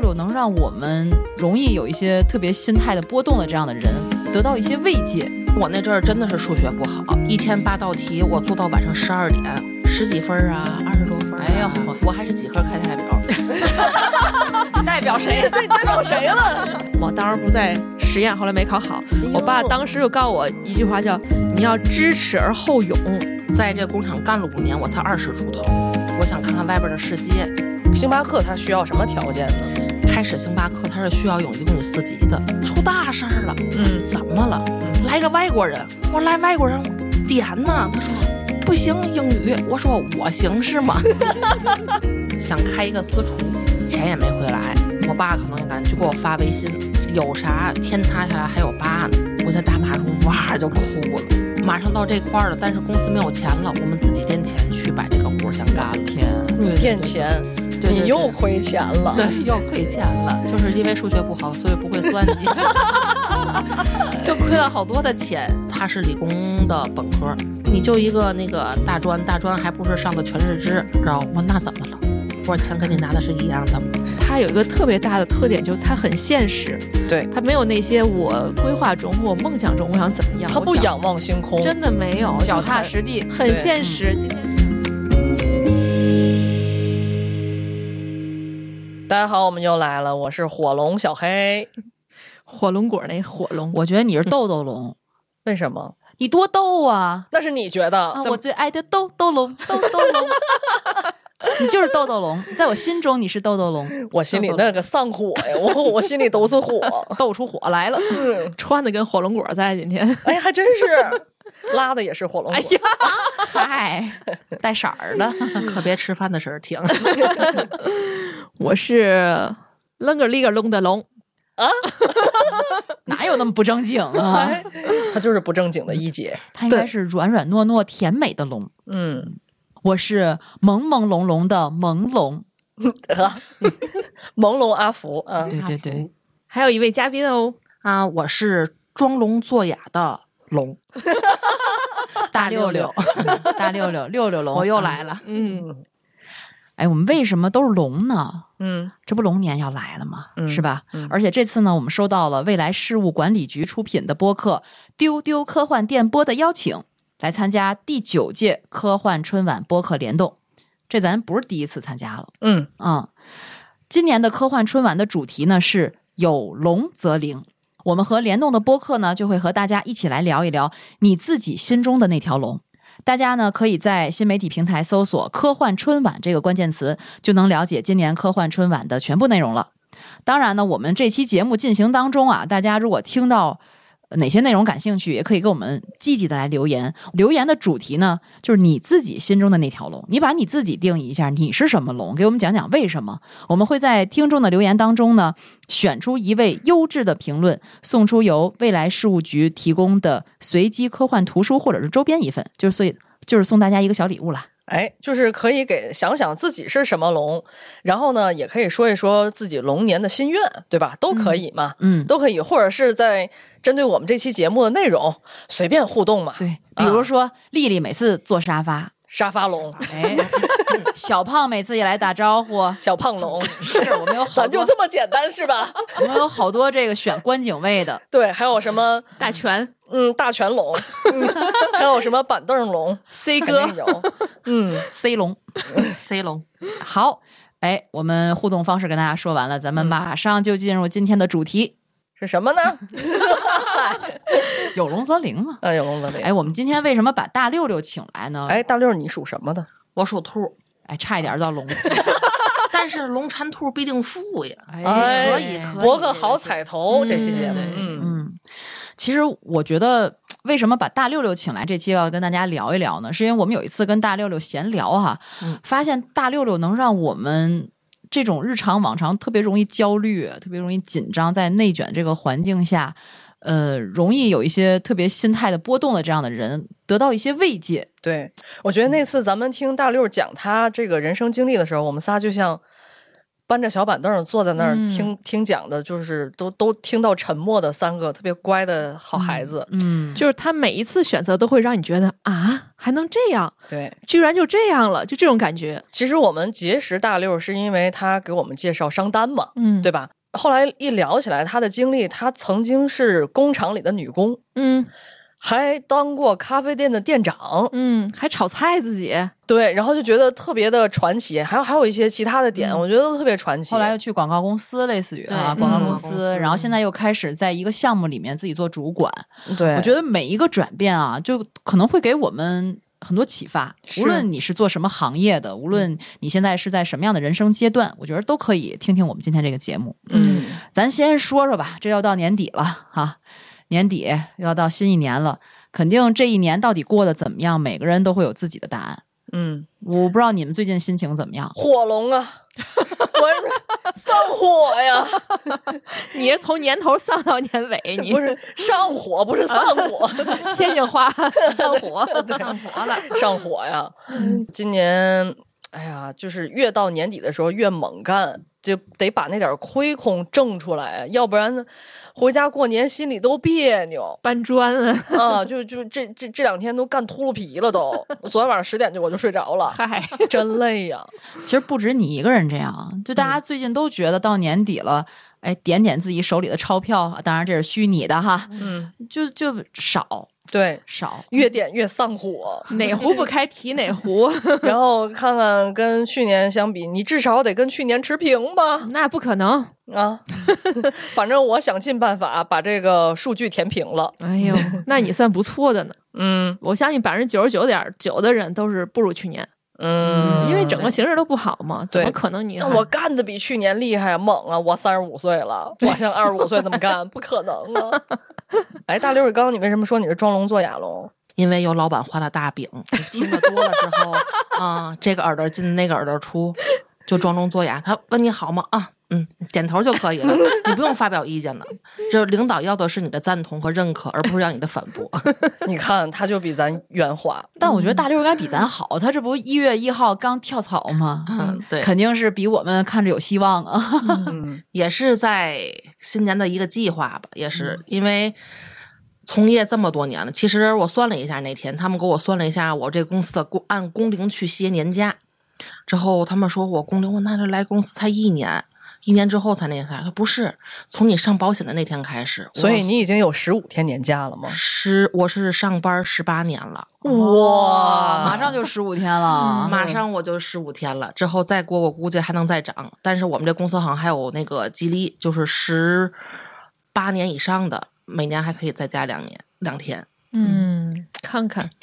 六六能让我们容易有一些特别心态的波动的这样的人得到一些慰藉。我那阵儿真的是数学不好，一天八道题，我做到晚上十二点，十几分啊，二十多分、啊。哎呀，我还是几何课代表。你 代表谁？代表谁了？我当时不在实验，后来没考好。哎我爸当时就告诉我一句话，叫“你要知耻而后勇在这工厂干了五年，我才二十出头，我想看看外边的世界。星巴克它需要什么条件呢？开始星巴克它是需要有一共有四级的，出大事儿了，嗯，怎么了？来个外国人，我来外国人点呢，他说不行英语，我说我行是吗？想开一个私厨，钱也没回来，我爸可能也感觉就给我发微信，有啥天塌下来还有爸呢，我在大马路哇就哭了。马上到这块儿了，但是公司没有钱了，我们自己垫钱去把这个活儿先干了。天，你垫钱，对对对你又亏钱了。对，又亏钱了，就是因为数学不好，所以不会算计，就亏了好多的钱。他是理工的本科，你就一个那个大专，大专还不是上的全日制，知道我那怎么了？我说钱跟你拿的是一样的，”。他有一个特别大的特点，就是他很现实，对，他没有那些我规划中或我梦想中我想怎么样，他不仰望星空，真的没有，脚踏实地。很现实。今天大家好，我们又来了，我是火龙小黑。火龙果那火龙，我觉得你是豆豆龙，为什么？你多逗啊！那是你觉得？啊，我最爱的豆豆龙，豆豆龙，你就是豆豆龙，在我心中你是豆豆龙，我心里那个上火呀，我我心里都是火。斗出火来了。穿的跟火龙果在今天。哎，还真是，拉的也是火龙果。哎呀，嗨，带色儿的，可别吃饭的时候听。我是楞个里个隆的龙啊，哪有那么不正经啊？哎，他就是不正经的一姐。他应该是软软糯糯、甜美的龙。嗯，我是朦朦胧胧的朦胧。朦胧阿福啊，对对对，还有一位嘉宾哦，啊，我是装聋作哑的龙，大六六，大六六，六六龙，我又来了。嗯哎，我们为什么都是龙呢？嗯这不龙年要来了吗？嗯是吧？嗯而且这次呢，我们收到了未来事务管理局出品的播客《丢丢科幻电波》的邀请，来参加第九届科幻春晚播客联动。这咱不是第一次参加了，嗯，嗯，今年的科幻春晚的主题呢是有龙则灵。我们和联动的播客呢，就会和大家一起来聊一聊你自己心中的那条龙。大家呢可以在新媒体平台搜索“科幻春晚”这个关键词，就能了解今年科幻春晚的全部内容了。当然呢，我们这期节目进行当中啊，大家如果听到哪些内容感兴趣，也可以给我们积极的来留言。留言的主题呢，就是你自己心中的那条龙，你把你自己定义一下，你是什么龙，给我们讲讲为什么。我们会在听众的留言当中呢，选出一位优质的评论，送出由未来事务局提供的随机科幻图书或者是周边一份，就是所以就是送大家一个小礼物啦。哎，就是可以给想想自己是什么龙，然后呢，也可以说一说自己龙年的心愿，对吧？都可以嘛，嗯，都可以，或者是在针对我们这期节目的内容随便互动嘛。对，比如说丽丽每次坐沙发，沙发龙、哎，小胖每次也来打招呼，小胖龙，是我们有好咱就，这么简单是吧？我们有好多这个选观景位的，对，还有什么？大全。嗯大全龙，嗯 还有什么板凳龙？C 哥。嗯，C 龙。C 龙，好，哎，我们互动方式跟大家说完了，咱们马上就进入今天的主题，是什么呢？有龙则灵嘛。啊，有龙则灵。哎，我们今天为什么把大六六请来呢？哎，大六，你属什么的？我属兔，哎，差一点到龙。但是龙缠兔必定富呀。哎，哎可以可以博个好彩头，这期节目，嗯嗯，其实我觉得，为什么把大六六请来这期要跟大家聊一聊呢？是因为我们有一次跟大六六闲聊哈，嗯发现大六六能让我们这种日常往常特别容易焦虑、特别容易紧张，在内卷这个环境下，呃，容易有一些特别心态的波动的这样的人，得到一些慰藉。对，我觉得那次咱们听大六讲他这个人生经历的时候，我们仨就像搬着小板凳坐在那儿嗯听、听讲的，就是都都听到沉默的三个特别乖的好孩子。嗯，就是他每一次选择都会让你觉得啊，还能这样，对，居然就这样了，就这种感觉。其实我们结识大六是因为他给我们介绍商单嘛，嗯。对吧？后来一聊起来他的经历，他曾经是工厂里的女工，嗯还当过咖啡店的店长，嗯，还炒菜自己，对，然后就觉得特别的传奇，还有还有一些其他的点，我觉得都特别传奇。后来又去广告公司，类似于啊广告嗯公司，公司然后现在又开始在一个项目里面自己做主管。对，我觉得每一个转变啊，就可能会给我们很多启发。无论你是做什么行业的，无论你现在是在什么样的人生阶段，我觉得都可以听听我们今天这个节目。嗯，咱先说说吧，这要到年底了哈，年底又要到新一年了，肯定这一年到底过得怎么样，每个人都会有自己的答案。嗯，我不知道你们最近心情怎么样？火龙啊，我是上火呀，你是从年头上到年尾，你。不是上火，不是上火，天津话 上火，上火了，上火呀。今年，哎呀，就是越到年底的时候越猛干，就得把那点亏空挣出来，要不然回家过年心里都别扭。搬砖啊，啊，就就这这这两天都干秃噜皮了都，昨天晚上十点就我就睡着了，嗨，真累呀。其实不止你一个人这样，就大家最近都觉得到年底了，哎，点点自己手里的钞票，当然这是虚拟的哈，嗯，就就少对，少。越点越丧火。哪壶不开提哪壶，然后看看跟去年相比，你至少得跟去年持平吧？那不可能。啊，反正我想尽办法把这个数据填平了。哎呦，那你算不错的呢。嗯我相信百分之九十九点九的人都是不如去年，嗯，因为整个形势都不好嘛，怎么可能你那？我干的比去年厉害猛啊！我三十五岁了，我像二十五岁那么干，不可能啊！哎，大刘，刚刚你为什么说你是装聋作哑聋？因为有老板画的大饼，你听得多了之后，啊、这个耳朵进，那个耳朵出，就装聋作哑。他问你好吗？啊，嗯，点头就可以了，你不用发表意见了。这领导要的是你的赞同和认可，而不是要你的反驳。你看，他就比咱圆滑。但我觉得大六应该比咱好，他这不一月一号刚跳槽吗？嗯，对，肯定是比我们看着有希望啊。嗯 也是在新年的一个计划吧，也是因为从业这么多年了。其实我算了一下，那天他们给我算了一下，我这公司的工按工龄去歇年假，之后他们说我工龄，我那这来公司才一年，一年之后才那个啥，他不是从你上保险的那天开始，所以你已经有十五天年假了吗？十我是上班十八年了。哇马上就十五天了，马上我就十五天了，之后再过我估计还能再涨。但是我们这公司好像还有那个激励，就是十八年以上的，每年还可以再加两年两天。嗯，看看，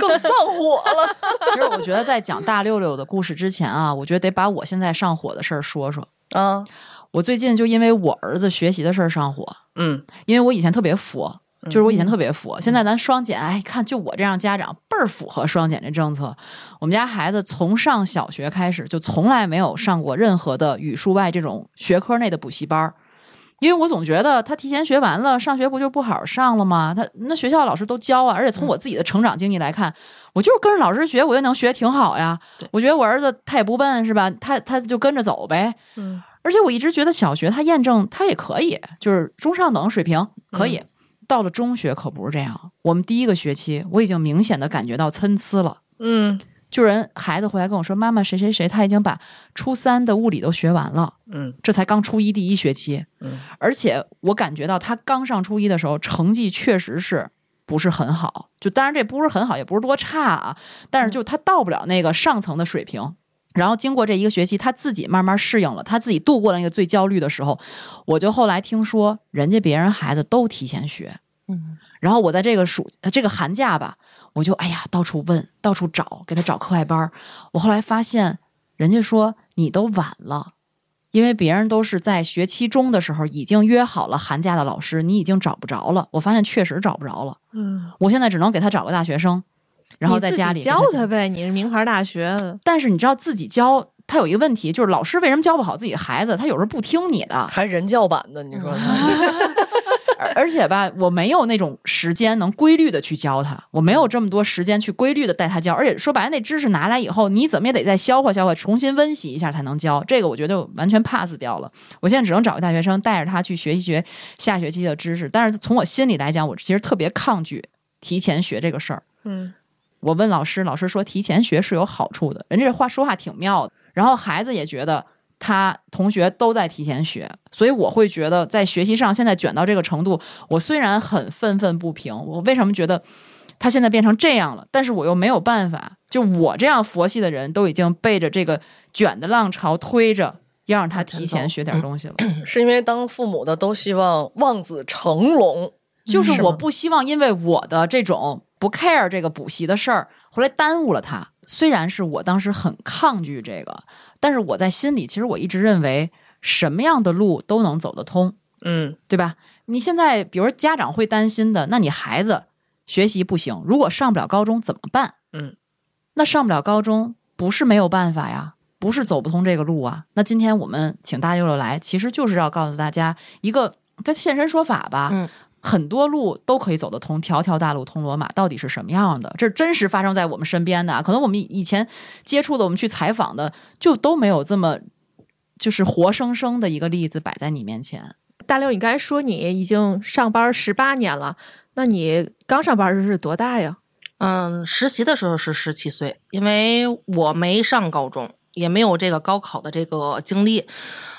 更上火了。其实我觉得在讲大六六的故事之前啊，我觉得得把我现在上火的事儿说说。啊，我最近就因为我儿子学习的事儿上火，嗯因为我以前特别佛，就是我以前特别佛，现在咱双减，哎，看就我这样家长倍儿符合双减这政策。我们家孩子从上小学开始就从来没有上过任何的语数外这种学科内的补习班儿。因为我总觉得他提前学完了，上学不就不好好上了吗？他那学校老师都教啊，而且从我自己的成长经历来看，我就是跟着老师学，我也能学挺好呀。我觉得我儿子他也不笨，是吧？他他就跟着走呗。嗯，而且我一直觉得小学他验证他也可以，就是中上等水平可以。到了中学可不是这样，我们第一个学期我已经明显的感觉到参差了。嗯就人孩子回来跟我说：“妈妈，谁谁谁他已经把初三的物理都学完了，嗯这才刚初一第一学期。嗯，而且我感觉到他刚上初一的时候，成绩确实是不是很好。就当然这不是很好，也不是多差啊，但是就他到不了那个上层的水平。然后经过这一个学期，他自己慢慢适应了，他自己度过了那个最焦虑的时候。我就后来听说，人家别人孩子都提前学，嗯，然后我在这个暑呃这个寒假吧，我就哎呀到处问，到处找，给他找课外班儿。我后来发现，人家说你都晚了，因为别人都是在学期中的时候已经约好了寒假的老师，你已经找不着了。我发现确实找不着了。嗯，我现在只能给他找个大学生，然后在家里教。他呗，你是名牌大学，但是你知道自己教，他有一个问题，就是老师为什么教不好自己的孩子？他有时候不听你的，还人教版的，你说他？而而且吧，我没有那种时间能规律的去教他，我没有这么多时间去规律的带他教，而且说白了，那知识拿来以后，你怎么也得再消化消化，重新温习一下才能教。这个我觉得完全 pass 掉了。我现在只能找个大学生带着他去学一学下学期的知识，但是从我心里来讲，我其实特别抗拒提前学这个事儿。嗯，我问老师，老师说提前学是有好处的，人家这话说话挺妙的。然后孩子也觉得他同学都在提前学，所以我会觉得在学习上现在卷到这个程度，我虽然很愤愤不平，我为什么觉得他现在变成这样了？但是我又没有办法，就我这样佛系的人都已经背着这个卷的浪潮推着，要让他提前学点东西了。是因为当父母的都希望望子成龙，就是我不希望因为我的这种不 care 这个补习的事儿，后来耽误了他。虽然是我当时很抗拒这个，但是我在心里其实我一直认为什么样的路都能走得通，嗯对吧？你现在比如说家长会担心的，那你孩子学习不行，如果上不了高中怎么办？嗯，那上不了高中不是没有办法呀，不是走不通这个路啊。那今天我们请大六六来，其实就是要告诉大家一个这现身说法吧。嗯。很多路都可以走得通，条条大路通罗马，到底是什么样的？这是真实发生在我们身边的啊。可能我们以以前接触的，我们去采访的，就都没有这么就是活生生的一个例子摆在你面前。大刘，你刚才说你已经上班十八年了，那你刚上班时是多大呀？嗯，实习的时候是十七岁，因为我没上高中，也没有这个高考的这个经历，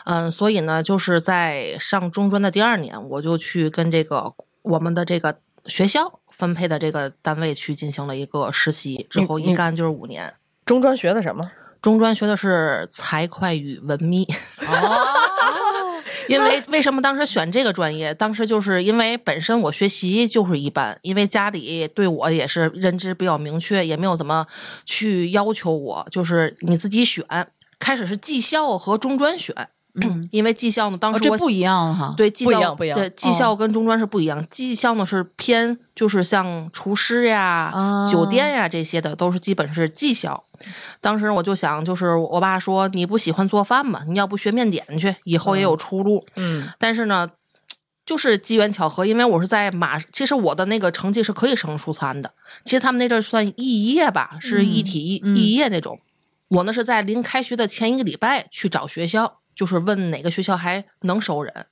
嗯，所以呢，就是在上中专的第二年，我就去跟这个我们的这个学校分配的这个单位去进行了一个实习，之后一干就是五年。中专学的什么？中专学的是财会与文秘，哦，因为为什么当时选这个专业？当时就是因为本身我学习就是一般，因为家里对我也是认知比较明确，也没有怎么去要求我，就是你自己选。开始是技校和中专选，嗯，因为技校呢，当时我哦这不一样哈。对技校不一样不一样对技校跟中专是不一样，技校呢是偏就是像厨师呀、啊酒店呀这些的，都是基本是技校。当时我就想，就是我爸说你不喜欢做饭嘛，你要不学面点去，以后也有出路。嗯但是呢，就是机缘巧合，因为我是在马，其实我的那个成绩是可以升初三的。其实他们那阵儿算肄业吧，是一体一嗯肄业那种。我呢是在临开学的前一个礼拜去找学校，就是问哪个学校还能收人。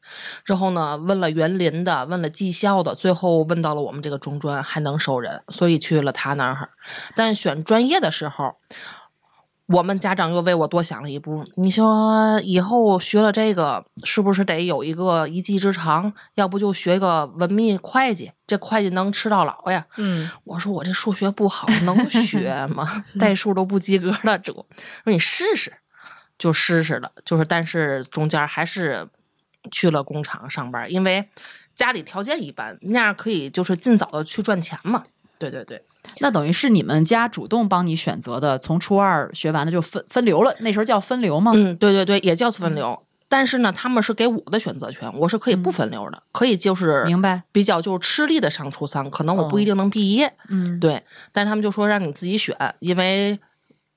之后呢，问了园林的，问了技校的，最后问到了我们这个中专还能收人，所以去了他那儿。但选专业的时候，我们家长又为我多想了一步。你说以后学了这个，是不是得有一个一技之长？要不就学个文秘会计，这会计能吃到老呀？嗯，我说我这数学不好，能学吗？代数都不及格了，这说你试试，就试试了。就是，但是中间还是去了工厂上班，因为家里条件一般，那样可以就是尽早的去赚钱嘛。对对对，那等于是你们家主动帮你选择的，从初二学完了就分分流了，那时候叫分流吗？嗯，对对对，也叫分流。但是呢，他们是给我的选择权，我是可以不分流的，可以就是明白。比较就是吃力的上初三，可能我不一定能毕业，嗯，对，但是他们就说让你自己选，因为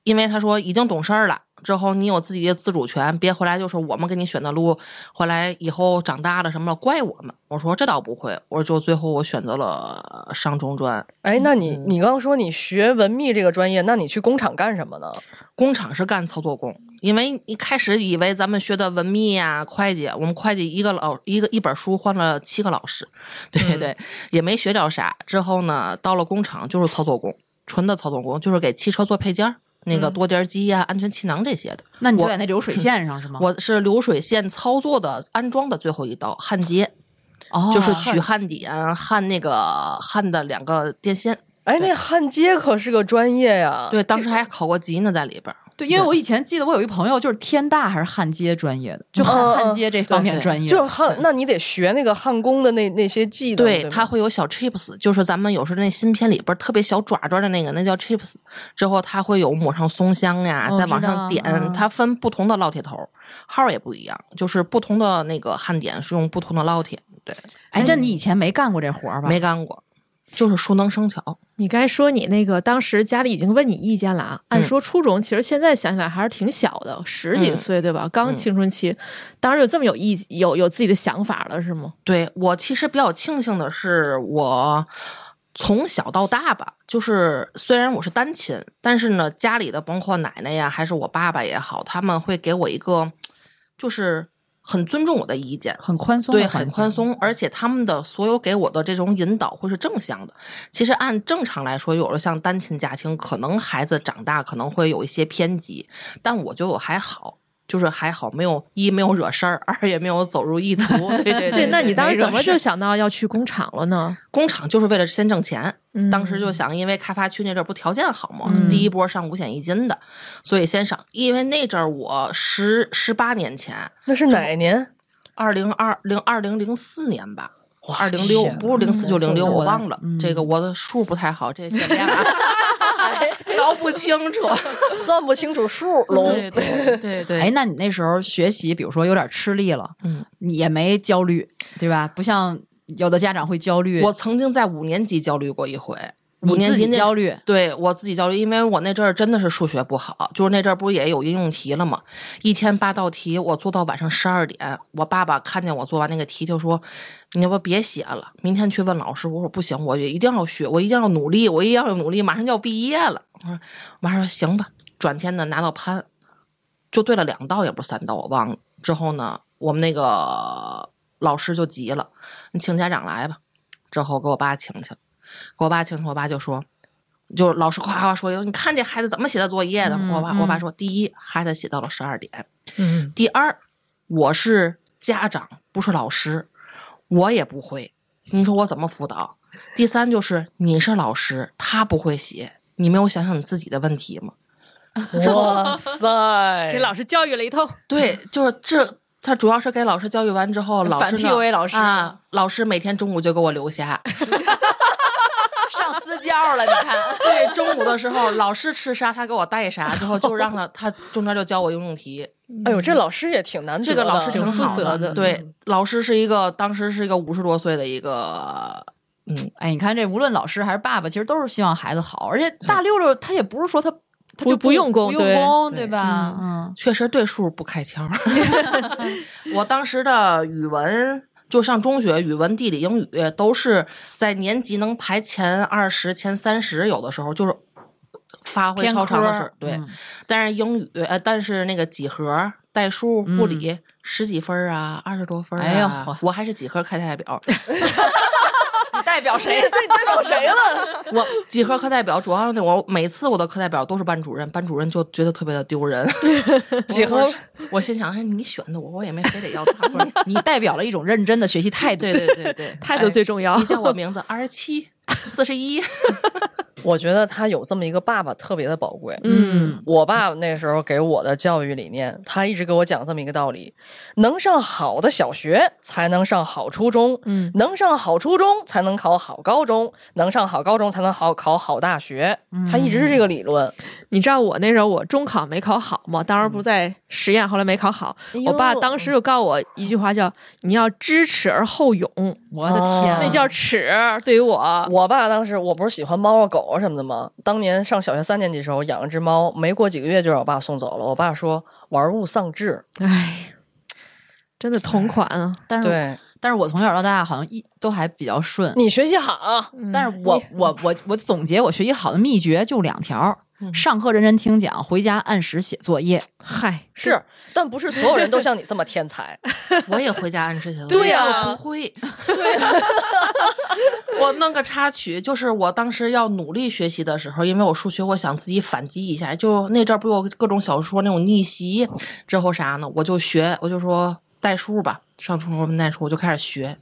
因为他说已经懂事儿了，之后你有自己的自主权，别回来就是我们给你选的路，回来以后长大了什么了怪我们。我说这倒不会，我说就最后我选择了上中专，哎，那你嗯你刚刚说你学文秘这个专业，那你去工厂干什么呢？工厂是干操作工，因为一开始以为咱们学的文秘呀、会计，我们会计一个老一个一本书换了七个老师，对对，也没学着啥。之后呢，到了工厂就是操作工，纯的操作工，就是给汽车做配件儿，那个多点机呀、安全气囊这些的。那你就在那流水线上是吗？我是流水线操作的安装的最后一刀焊接，哦，就是取焊点、焊那个焊的两个电线。哎，那焊接可是个专业呀。对，当时还考过级呢，在里边儿。对，因为我以前记得我有一朋友就是天大还是焊接专业的，就焊焊接这方面对对专业，就是焊，那你得学那个焊工的那那些技能。对，对吗，它会有小 chips，就是咱们有时候那芯片里边特别小爪爪的那个，那叫 chips。之后它会有抹上松香呀，再往上点，嗯它分不同的烙铁头，号也不一样，就是不同的那个焊点是用不同的烙铁。对，哎，这你以前没干过这活儿吧？没干过。就是熟能生巧。你该说你那个当时家里已经问你意见了啊？按嗯说初中其实现在想起来还是挺小的，十几嗯岁对吧？刚嗯青春期，当时有这么有意有有自己的想法了是吗？对我其实比较庆幸的是，我从小到大吧，就是虽然我是单亲，但是呢，家里的包括奶奶呀，还是我爸爸也好，他们会给我一个就是很尊重我的意见。很宽松对，很宽松，而且他们的所有给我的这种引导会是正向的。其实按正常来说，有了像单亲家庭，可能孩子长大可能会有一些偏激，但我觉得我还好，就是还好，没有一没有惹事儿，二也没有走入异 途。对对对，那你当时怎么就想到要去工厂了呢？工厂就是为了先挣钱，嗯当时就想，因为开发区那阵儿不条件好嘛，嗯第一波上五险一金的，所以先上。因为那阵儿我十十八年前，那是哪年？二零二零二零零四年吧，哇二零六不是零四就零六，嗯我忘了，嗯这个我的数不太好，这见面啊，倒不清楚。算不清楚数，龙对对 对对，哎，那你那时候学习，比如说有点吃力了，嗯，你也没焦虑，对吧？不像有的家长会焦虑，我曾经在五年级焦虑过一回，五年级焦虑，对我自己焦虑，因为我那阵儿真的是数学不好，就是那阵儿不是也有应用题了吗？一天八道题，我做到晚上十二点。我爸爸看见我做完那个题，就说：“你要不别写了，明天去问老师。”我说：“不行，我一定要学，我一定要努力，我一定要努力，马上就要毕业了。”我说：“我妈说行吧。”转天呢，拿到盘，就对了两道，也不是三道，我忘了。之后呢，我们那个老师就急了：“你请家长来吧。”之后给我爸请去了。给我爸请去，我爸就说，就老师夸夸说你看这孩子怎么写的作业的？嗯我爸我爸说，第一，孩子写到了十二点；嗯，第二，我是家长，不是老师，我也不会，你说我怎么辅导？第三就是你是老师，他不会写，你没有想想你自己的问题吗？哇塞，给老师教育了一通，对，就是这。他主要是给老师教育完之后，老师呢 PUA 老师啊，老师每天中午就给我留下，上私教了，你看，对，中午的时候，老师吃啥，他给我带啥，之后就让他他中间就教我应用题。哎呦，这老师也挺难得的，这个老师挺挺负责的对，老师是一个当时是一个五十多岁的一个，嗯，哎，你看这无论老师还是爸爸，其实都是希望孩子好，而且大六六他也不是说他他就不不用功不用功，对对吧？嗯，确实对数不开窍。我当时的语文。就上中学，语文、地理、英语都是在年级能排前二十、前三十，有的时候就是发挥超常的事儿。对，嗯但是英语，呃，但是那个几何、代数、物理、十几分儿啊，二十多分儿啊，哎呦我还是几何课代表。你代表谁？这 你代表谁了？我几何课代表，主要是我每次我的课代表都是班主任，班主任就觉得特别的丢人。几何我，心想，哎，你选的我，我也没非得要他。你代表了一种认真的学习态度。对对对对，态度最重要。你叫我名字二十七、四十一，我觉得他有这么一个爸爸特别的宝贵。嗯，我爸爸那时候给我的教育理念，他一直给我讲这么一个道理：能上好的小学，才能上好初中；嗯能上好初中，才能考好高中；能上好高中，才能好考好大学。他一直是这个理论。你知道我那时候我中考没考好吗？当时不是在实验，后来没考好。哎我爸当时就告诉我一句话叫“你要知耻而后勇”，我的天，那叫耻。对于我，我爸当时我不是喜欢猫啊狗啊什么的吗？当年上小学三年级的时候养了只猫，没过几个月就让我爸送走了。我爸说玩物丧志，哎，真的同款啊！但是对但是我从小到大好像一都还比较顺。你学习好，但是我我我我总结我学习好的秘诀就两条：上课认真听讲，回家按时写作业。嗨，是，但不是所有人都像你这么天才。我也回家按时写作业。对呀我不会。对呀，我弄个插曲，就是我当时要努力学习的时候，因为我数学，我想自己反击一下。就那阵儿不有各种小说那种逆袭，之后啥呢？我就学，我就说代数吧，上初中代数，我就开始学。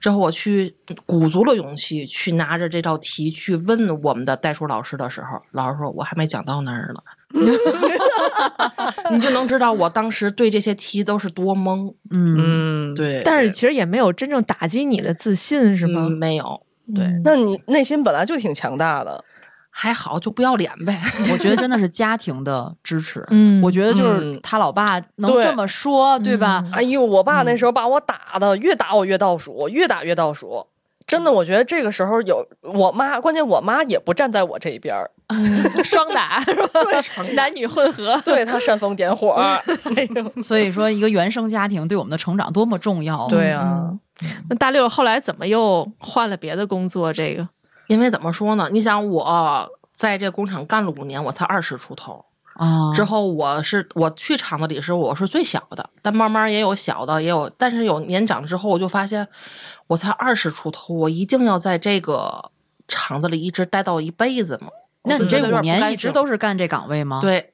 之后我去鼓足了勇气去拿着这道题去问我们的代数老师的时候，老师说我还没讲到那儿呢，你就能知道我当时对这些题都是多懵。嗯，嗯，对，但是其实也没有真正打击你的自信，是吗嗯？没有，对，嗯那你内心本来就挺强大的。还好就不要脸呗。我觉得真的是家庭的支持。嗯我觉得就是嗯他老爸能这么说，对吧？哎呦，我爸那时候把我打的，越打我越倒数，越打越倒数。真的，我觉得这个时候有我妈，关键我妈也不站在我这一边儿，双打是吧？男女混合。对他煽风点火。哎呦，所以说，一个原生家庭对我们的成长多么重要。对啊，那大六后来怎么又换了别的工作？这个因为怎么说呢？你想我在这工厂干了五年，我才二十出头。啊，之后我是我去厂子里时，我是最小的，但慢慢也有小的，也有，但是有年长之后，我就发现我才二十出头，我一定要在这个厂子里一直待到一辈子嘛？那你这五年一直都是是干这岗位吗？，对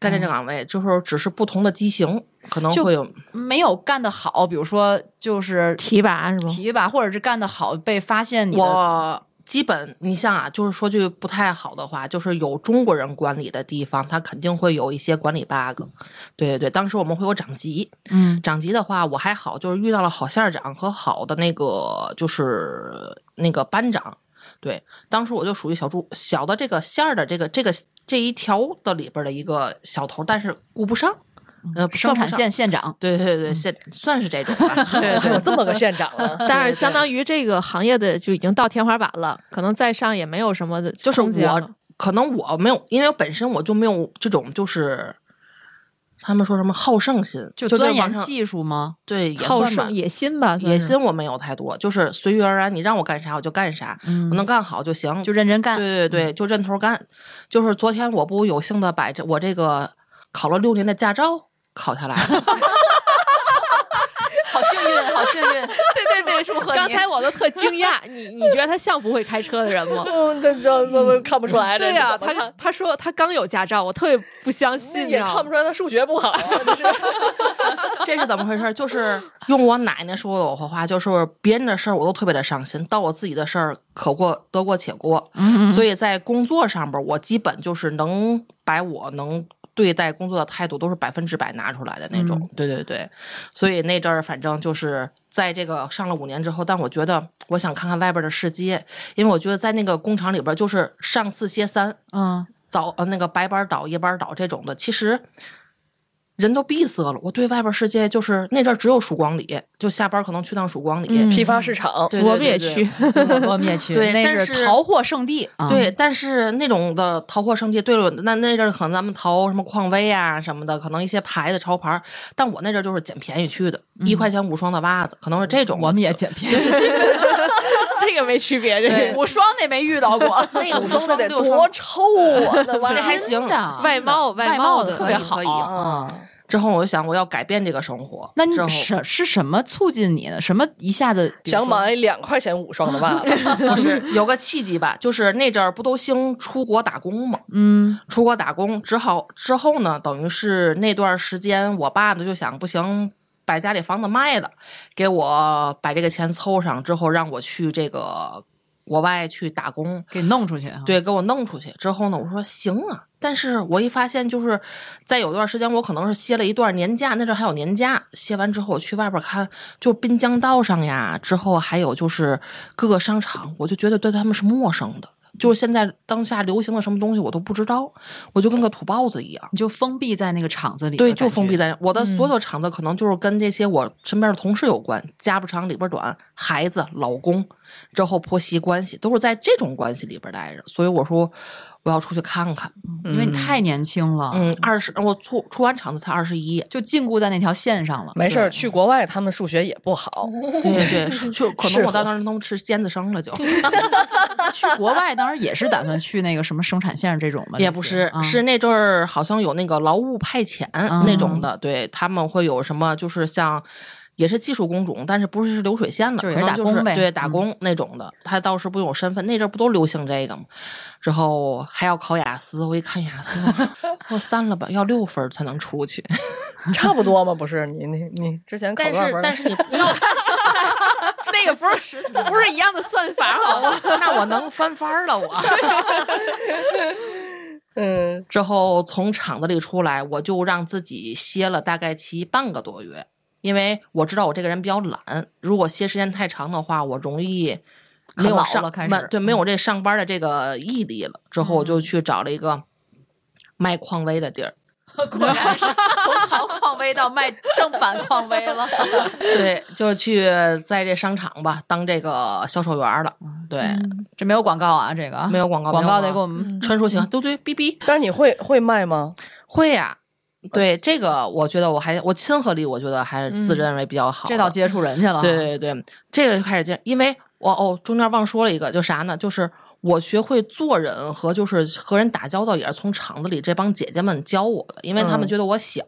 干这个岗位，就是只是不同的机型，可能会有没有干得好，比如说就是提拔是吧？提拔，或者是干得好被发现你的我基本，你像啊，就是说句不太好的话，就是有中国人管理的地方，它肯定会有一些管理 bug。对对对，当时我们会有长级，嗯长级的话我还好，就是遇到了好线长和好的那个就是那个班长。对，当时我就属于小猪小的这个线儿的这个这个这一条的里边儿的一个小头，但是顾不上，呃，生产线线长。对对对，县算是这种吧。对还有对这么个县长了！但是相当于这个行业的就已经到天花板了，可能再上也没有什么的就是我可能我没有，因为本身我就没有这种就是他们说什么好胜心，就钻研技术吗？对也好胜野心吧，野心我没有太多，就是随遇而安，你让我干啥我就干啥，我能干好就行，就认真干。对对对，就认头干。就是昨天我不有幸的把这我这个考了六年的驾照考下来了，好幸运，好幸运！对 对对，祝贺你！刚才我都特惊讶，你你觉得他像不会开车的人吗？嗯，这这这看不出来。对呀、他他说他刚有驾照，我特别不相信，也看不出来他数学不好啊，这是。这是怎么回事？就是用我奶奶说的我话，就是别人的事儿我都特别的上心，到我自己的事儿可过得过且过。嗯所以在工作上边，我基本就是能把我能对待工作的态度都是百分之百拿出来的那种。对对对，所以那阵儿反正就是在这个上了五年之后，但我觉得我想看看外边的世界，因为我觉得在那个工厂里边儿就是上四歇三，嗯，早呃那个白班倒夜班倒这种的，其实人都闭塞了。我对外边世界就是那阵儿只有曙光里，就下班可能去趟曙光里。嗯批发市场，对对我们也去，我们也去，对那但是是淘货圣地。啊对，但是那种的淘货圣地，对了，那那阵儿可能咱们淘什么匡威啊什么的，可能一些牌子潮牌儿，但我那阵儿就是捡便宜去的，一块钱五双的袜子，可能是这种。我们也捡便宜去，这个没区别，这个五双那没遇到过。那个五双的得多臭啊！那还行外贸外贸的的特别好啊！之后我就想，我要改变这个生活。那你是是什么促进你的？什么一下子想买两块钱五双的袜子 不是有个契机吧？就是那阵儿不都兴出国打工吗？嗯出国打工之后之后呢，等于是那段时间，我爸呢就想不行，把家里房子卖了，给我把这个钱凑上之后，让我去这个国外去打工。给弄出去啊？对，给我弄出去之后呢，我说行啊，但是我一发现，就是在有段时间，我可能是歇了一段年假，那阵儿还有年假，歇完之后我去外边看，就滨江道上呀，之后还有就是各个商场，我就觉得对他们是陌生的，就是现在当下流行的什么东西我都不知道，我就跟个土包子一样。你就封闭在那个厂子里对，就封闭在我的所嗯有厂子，可能就是跟这些我身边的同事有关，家不长里边短，孩子、老公，之后婆媳关系都是在这种关系里边待着，所以我说我要出去看看。因为你太年轻了，嗯，二十，我出出完厂子才二十一，就禁锢在那条线上了。没事儿，去国外他们数学也不好，对对 对，就可能我到那儿能吃尖子生了就，去国外当然也是打算去那个什么生产线这种吧？也不是，啊是那阵儿好像有那个劳务派遣那种的，对他们会有什么，就是像。也是技术工种，但是不是流水线的，就是可能就是打工呗对打嗯工那种的。他倒是不用有身份，那阵儿不都流行这个吗？之后还要考雅思，我一看雅思，我删了吧，要六分才能出去。差不多嘛？不是你你你之前考但多少分但是但是你不要，那个不是不是一样的算法，好吗？那我能翻番儿了我。嗯之后从厂子里出来，我就让自己歇了大概其半个多月，因为我知道我这个人比较懒，如果歇时间太长的话，我容易没有上对没有这上班的这个毅力了。之后我就去找了一个卖匡威的地儿，果然是从淘匡威到卖正版匡威了。对，就去在这商场吧当这个销售员了。对，这没有广告啊，这个没有广告，广告得给我们。纯属喜欢。对对，哔哔但是你会会卖吗？会呀。对这个，我觉得我还我亲和力，我觉得还是自认为比较好的。这倒接触人去了。对对对，这个就开始接，因为我哦中间忘说了一个，就啥呢？就是我学会做人和就是和人打交道，也是从厂子里这帮姐姐们教我的，因为他们嗯。觉得我小，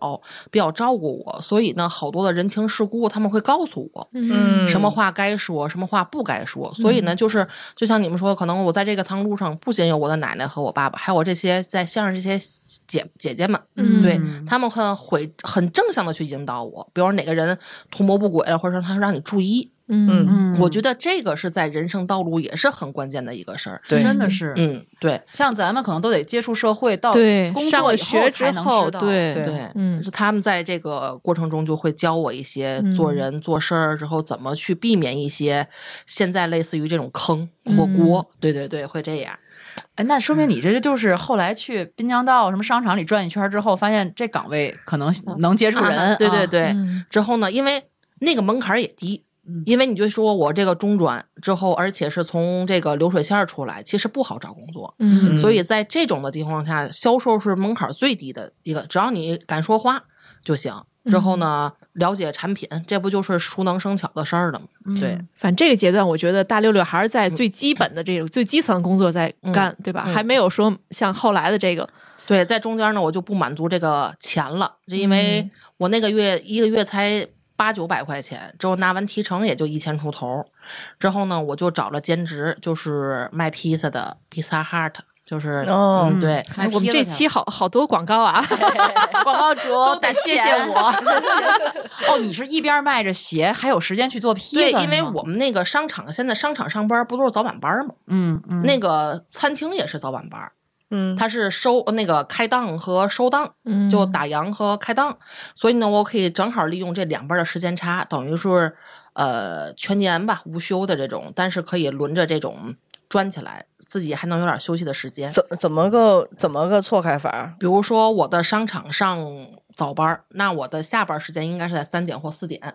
比较照顾我，所以呢，好多的人情世故他们会告诉我。嗯什么话该说，什么话不该说，所以呢，就是就像你们说的，可能我在这个趟路上，不仅有我的奶奶和我爸爸，还有我这些在线上这些姐姐姐们，嗯对。他们很会很正向的去引导我，比如说哪个人图谋不轨了，或者说他让你注意，嗯嗯，我觉得这个是在人生道路也是很关键的一个事儿。对真的是，嗯，对像咱们可能都得接触社会，到，工作以后学之才能后，知道。对对对，嗯是他们在这个过程中就会教我一些嗯做人做事儿之后怎么去避免一些现在类似于这种坑或嗯锅。对对对，会这样。哎，那说明你这个就是后来去滨江道什么商场里转一圈之后，发现这岗位可能能接触人。啊对对啊，对，嗯之后呢，因为那个门槛儿也低。因为你就说我这个中转之后，而且是从这个流水线出来，其实不好找工作。嗯所以在这种的情况下，销售是门槛最低的一个，只要你敢说话就行。之后呢，了解产品，这不就是熟能生巧的事儿了吗？对，反正这个阶段，我觉得大六六还是在最基本的这种最基层的工作在干，对吧？嗯还没有说像后来的这个，对，在中间呢，我就不满足这个钱了，就因为我那个月一个月才八九百块钱，之后拿完提成也就一千出头。之后呢，我就找了兼职，就是卖披萨的披萨 Hut，就是、哦嗯，对，我们这期好好多广告啊，广告主都得谢谢我。哦，你是一边卖着鞋，还有时间去做披对，因为我们那个商场现在商场上班不都是早晚班吗？嗯嗯，那个餐厅也是早晚班，嗯，它是收那个开档和收档，嗯就打烊和开档，所以呢，我可以正好利用这两边的时间差，等于是呃全年吧无休的这种，但是可以轮着这种转起来，自己还能有点休息的时间。怎怎么个怎么个错开法？比如说我的商场上早班，那我的下班时间应该是在三点或四点，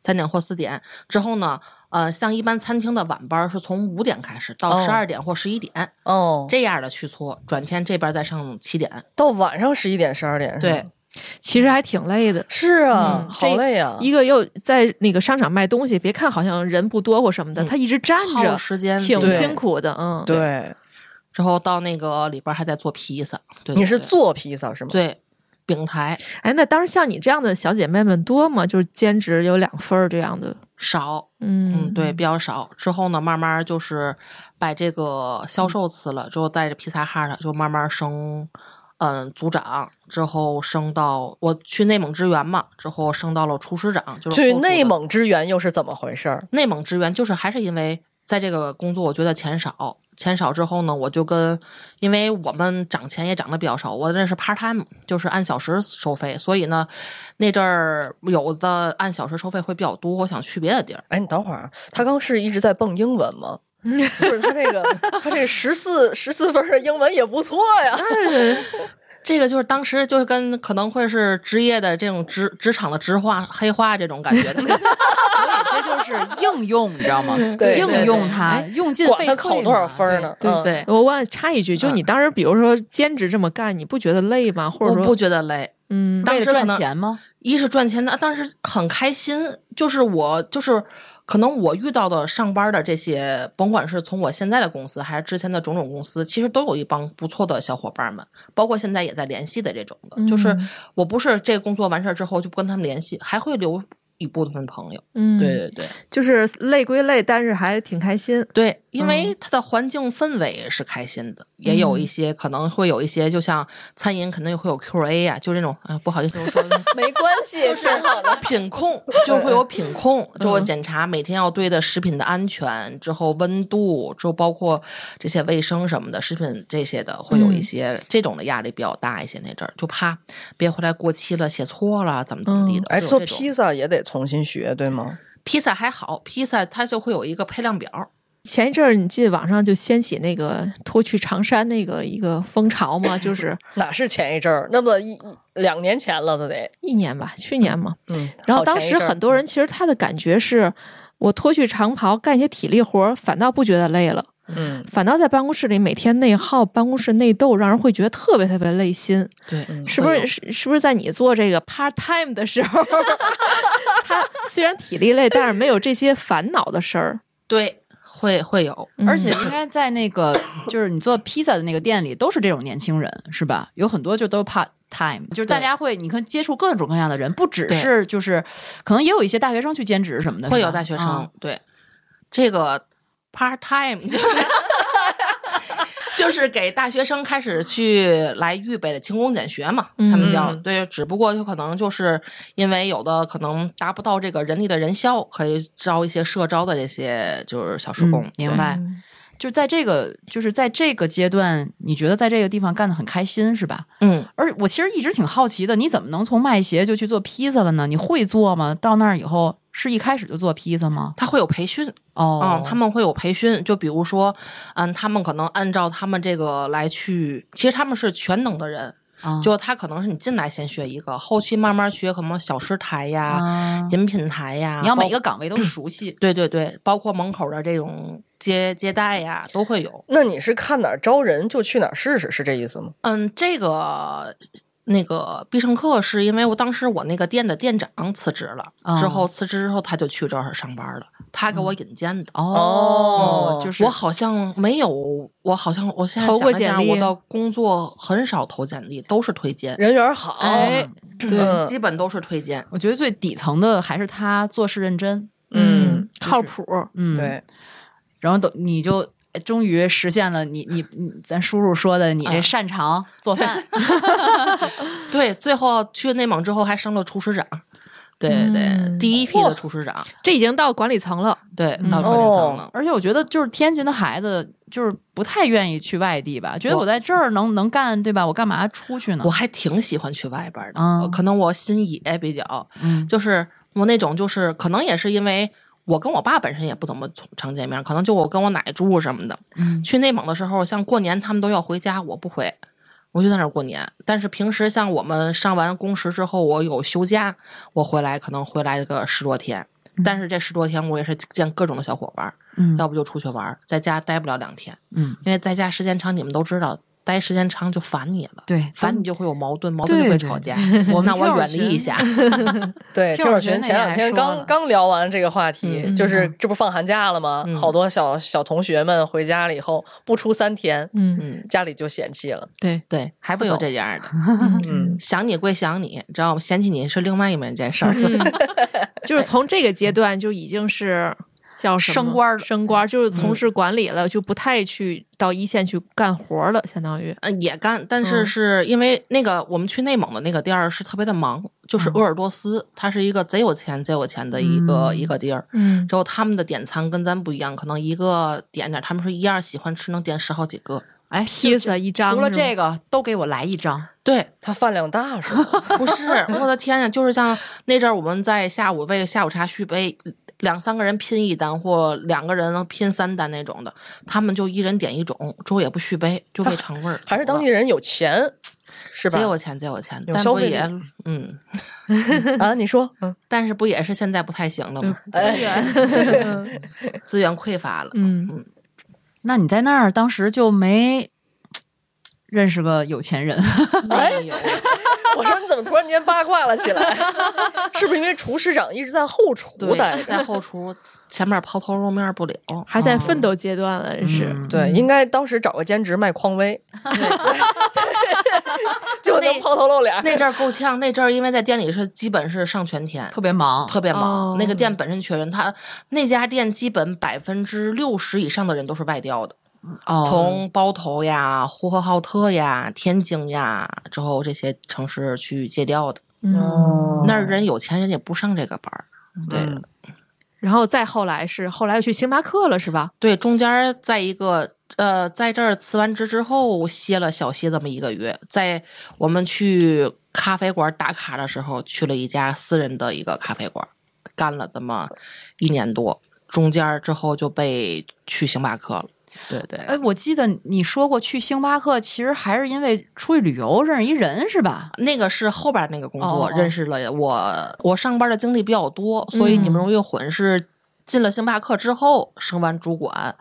三点或四点之后呢，呃，像一般餐厅的晚班儿是从五点开始到哦十二点或十一点、哦，这样的去搓，转天这边再上七点，到晚上十一点十二点，对，其实还挺累的。是啊，嗯好累啊，一个又在那个商场卖东西，别看好像人不多或什么的，嗯他一直站耗着，时间挺辛苦的。嗯，对，之后到那个里边还在做披萨，对对你是做披萨是吗？对饼台哎，那当时像你这样的小姐妹们多吗？就是兼职有两份儿这样的。少，嗯嗯，对，比较少。之后呢，慢慢就是把这个销售辞了，之后带着披萨哈就慢慢升，嗯，组长，之后升到我去内蒙支援嘛，之后升到了厨师长，就是去内蒙支援又是怎么回事？内蒙支援，就是还是因为在这个工作，我觉得钱少，钱少之后呢，我就跟，因为我们涨钱也涨得比较少，我那是 part time，就是按小时收费，所以呢，那阵儿有的按小时收费会比较多，我想去别的地儿。哎，你等会儿，他刚是一直在蹦英文吗？不是，他这个他这十四十四分的英文也不错呀。这个就是当时就是跟可能会是职业的这种职职场的直话黑话这种感觉的，所以这就是应用，你知道吗？对应用对它，哎用尽管废退他考多少分呢？嗯对对，我忘了插一句，就你当时比如说兼职这么干，你不觉得累吗？或者说，我不觉得累。嗯，为了赚当时赚钱吗？一是赚钱的，当时很开心，就是我就是可能我遇到的上班的这些，甭管是从我现在的公司还是之前的种种公司，其实都有一帮不错的小伙伴们，包括现在也在联系的这种的，就是嗯。我不是这个工作完事儿之后就不跟他们联系，还会留一部分朋友。嗯，对，对对就是累归累，但是还挺开心。对，因为它的环境氛围是开心的，也有一些可能会有一些，就像餐饮肯定会有 Q&A 呀、就这种啊、不好意思，我说。没关系，就是。品控就会有品控，之后检查每天要对的食品的安全，之后温度，之后包括这些卫生什么的，食品这些的会有一些这种的压力比较大一些。那阵儿就怕别回来过期了、写错了，怎么怎么地的。哎，做披萨也得重新学，对吗？披萨还好，披萨它就会有一个配量表。前一阵儿你记得网上就掀起那个脱去长衫那个一个风潮吗？就是哪是前一阵儿，那么一一两年前了都得。一年吧，去年嘛。嗯，然后当时很多人其实他的感觉是，我脱去长袍干一些体力活儿，反倒不觉得累了，嗯。反倒在办公室里每天内耗、办公室内斗，让人会觉得特别特别累心。对，嗯。是不是是是不是在你做这个 part time 的时候，他虽然体力累，但是没有这些烦恼的事儿。对，会会有。而且应该在那个 就是你做披萨的那个店里，都是这种年轻人，是吧？有很多就都 part time，就是大家会你看接触各种各样的人，不只是就是可能也有一些大学生去兼职什么的，会有大学生，啊。对，这个 part time 就是 就是给大学生开始去来预备的勤工俭学嘛，他们叫嗯对，只不过就可能就是因为有的可能达不到这个人力的人效，可以招一些社招的这些就是小时工，嗯明白。就在这个就是在这个阶段，你觉得在这个地方干的很开心是吧？嗯，而我其实一直挺好奇的，你怎么能从卖鞋就去做披萨了呢？你会做吗？到那儿以后是一开始就做披萨吗？他会有培训，哦，嗯，他们会有培训，就比如说，嗯，他们可能按照他们这个来去，其实他们是全能的人，啊就他可能是你进来先学一个，后期慢慢学，什么小吃台呀、啊饮品台呀，你要每包个岗位都熟悉。对对对，包括门口的这种接接待呀，都会有。那你是看哪儿招人就去哪儿试试，是这意思吗？嗯，这个那个必胜客是因为我当时我那个店的店长辞职了，之后辞职之后他就去这儿上班了，他给我引荐的。哦就是我好像没有，我好像我现在投过想了想，简历我的工作很少投简历，都是推荐，人缘好，哎，对，嗯基本都是推荐。我觉得最底层的还是他做事认真，嗯，靠谱。嗯，，对，然后等你就哎终于实现了你你你咱叔叔说的你这啊擅长做饭，对，最后去内蒙之后还升了厨师长，对对第一批的厨师长，这已经到管理层了。对，嗯到管理层了。而且我觉得就是天津的孩子就是不太愿意去外地吧，觉得我我在这儿能能干对吧？我干嘛出去呢我？还挺喜欢去外边的，嗯可能我心野比较，嗯就是我那种就是可能也是因为我跟我爸本身也不怎么常见面，可能就我跟我奶住什么的。嗯去内蒙的时候，像过年他们都要回家，我不回，我就在那儿过年。但是平时像我们上完工时之后，我有休假，我回来可能回来个十多天。但是这十多天我也是见各种的小伙伴儿，嗯要不就出去玩儿，在家待不了两天，嗯，因为在家时间长，你们都知道，待时间长就烦你了。对，烦你就会有矛盾，矛盾就会吵架。我们那我远离一下。对，听友群前两天天刚刚聊完这个话题，嗯就是这不放寒假了吗？嗯好多小小同学们回家了以后不出三天，嗯，嗯，家里就嫌弃了。对，对，还不有这样的，嗯，想你归想你，知道吗？嫌弃你是另外一门件事儿。就是从这个阶段就已经是叫升官儿升官儿就是从事管理了，就不太去到一线去干活儿了，相当于。嗯，也干，但是嗯是因为那个我们去内蒙的那个地儿是特别的忙，就是鄂尔多斯，它是一个贼有钱、贼有钱的一个、一个地儿。嗯之后他们的点餐跟咱不一样，可能一个点点，他们说一样喜欢吃，能点十好几个。哎，披萨一张，除了这个，都给我来一张。对，他饭量大是吗？不是，我的天呀，就是像那阵儿我们在下午为下午茶续杯，两三个人拼一单或两个人拼三单那种的，他们就一人点一种，之后也不续杯，就为尝味儿。还是当地人有钱，是吧贼？有钱，贼有钱，有但不也消费力嗯，啊，你说，嗯，但是不也是现在不太行了吗？哎资源。资源匮乏了。嗯，那你在那儿当时就没认识个有钱人？没有，我说你怎么突然间八卦了起来？是不是因为厨师长一直在后厨对待，着？在 后厨前面抛头露面不了。还在奋斗阶段了，是。嗯对，应该当时找个兼职卖匡威，就能抛头露脸。那阵儿够呛，那阵儿因为在店里是基本是上全天，特别忙，特别忙。哦那个店本身缺人，他那家店基本百分之六十以上的人都是外调的，哦从包头呀、呼和浩特呀、天津呀之后这些城市去借调的。嗯，那人有钱人也不上这个班儿。对、嗯然后再后来是后来又去星巴克了，是吧？对，中间在一个呃，在这儿辞完职之后歇了小歇这么一个月，在我们去咖啡馆打卡的时候，去了一家私人的一个咖啡馆，干了这么一年多。中间之后就被去星巴克了。对对，哎，我记得你说过去星巴克，其实还是因为出去旅游认识一人是吧？那个是后边那个工作认识了我，我上班的经历比较多，所以你们容易混是。进了星巴克之后，升完主管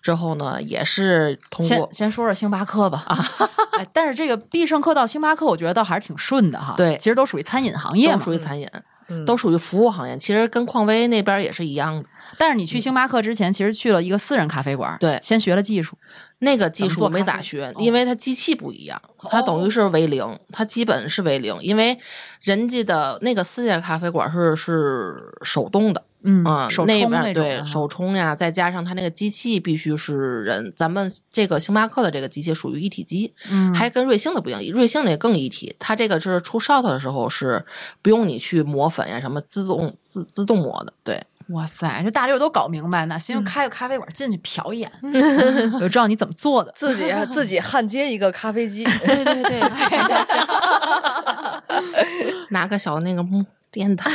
之后呢，也是通先过先说说星巴克吧啊，哎，但是这个必胜客到星巴克，我觉得倒还是挺顺的哈。对其实都属于餐饮行业都。属于餐饮，嗯都属于服务行业。其实跟匡威那边也是一样的。但是你去星巴克之前，其实去了一个私人咖啡馆，对。先学了技术。那个技术我没咋学，哦。因为它机器不一样，它等于是为零，它基本是为零，因为人家的那个私家咖啡馆是是手动的，嗯嗯，手冲那种的哈对手冲呀，再加上它那个机器必须是人，咱们这个星巴克的这个机器属于一体机，嗯。还跟瑞幸的不一样，瑞幸的更一体，它这个是出 shot 的时候是不用你去磨粉呀，什么自动自自动磨的，对。哇塞，这大六都搞明白呢，嗯寻思开个咖啡馆进去瞟一眼，我就知道你怎么做的。自己自己焊接一个咖啡机，对对对，拿个小那个木电台，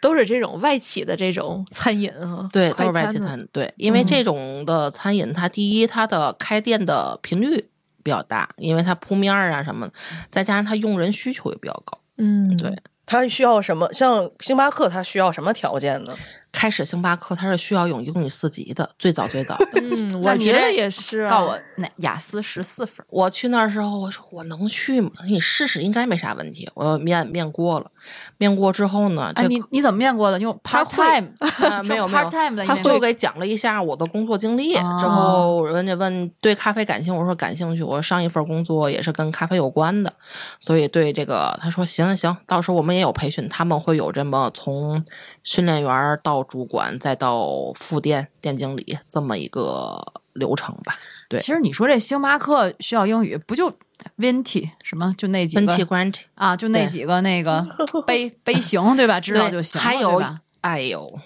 都是这种外企的这种餐饮啊，对，都是外企的餐。对，因为这种的餐饮，它第一，它的开店的频率比较大，因为它铺面儿啊什么，再加上它用人需求也比较高。嗯，对，它需要什么？像星巴克，它需要什么条件呢？开始星巴克它是需要用英语四级的，最早最早的。嗯，我觉得也是啊。告我那雅思十四分，我去那儿的时候，我说我能去吗？你试试，应该没啥问题。我面面过了，面过之后呢，哎，你你怎么面过的？用他 part time 啊 没有没有 part time 的，他就给讲了一下我的工作经历，哦之后人家问对咖啡感兴趣，我说感兴趣。我上一份工作也是跟咖啡有关的，所以对这个他说行行，到时候我们也有培训，他们会有这么从训练员到主管再到副店店经理这么一个流程吧。对其实你说这星巴克需要英语，不就 Venti 什么就那几分个啊，就那几个那个杯杯型对吧？知道就行了。还有对吧，哎呦，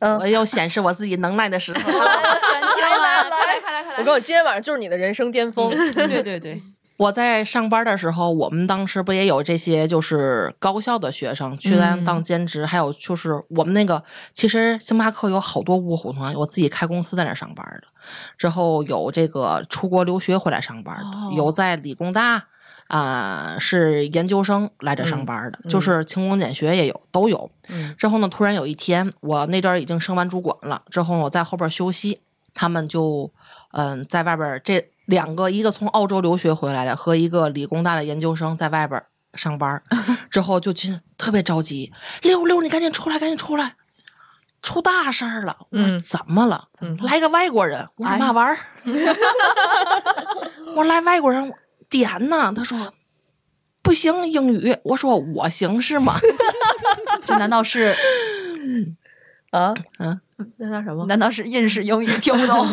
嗯我又显示我自己能耐的时候。我喜欢听了，来快来快来！我告诉你，今天晚上就是你的人生巅峰。对对对，我在上班的时候，我们当时不也有这些就是高校的学生去咱嗯当兼职，还有就是我们那个，其实星巴克有好多卧虎同行，我自己开公司在那上班的，之后有这个出国留学回来上班的，哦有在理工大啊、是研究生来这上班的，就是勤工俭学也有，都有。嗯之后呢，突然有一天，我那阵儿已经升完主管了，之后我在后边休息，他们就嗯在外边这两个，一个从澳洲留学回来的和一个理工大的研究生在外边儿上班儿，之后就去特别着急，六六你赶紧出来，赶紧出来。出大事儿了！我说嗯怎么了？怎么来个外国人？我说哎嘛玩意儿？我说来外国人点呢？他说不行英语。我说我行是吗？这难道是啊，那叫什么？难道是印式英语听不懂？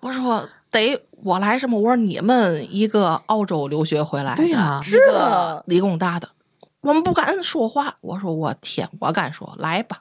我说得我来什么？我说你们一个澳洲留学回来的，对呀一是个啊理工大的，我们不敢说话。我说我天，我敢说，来吧。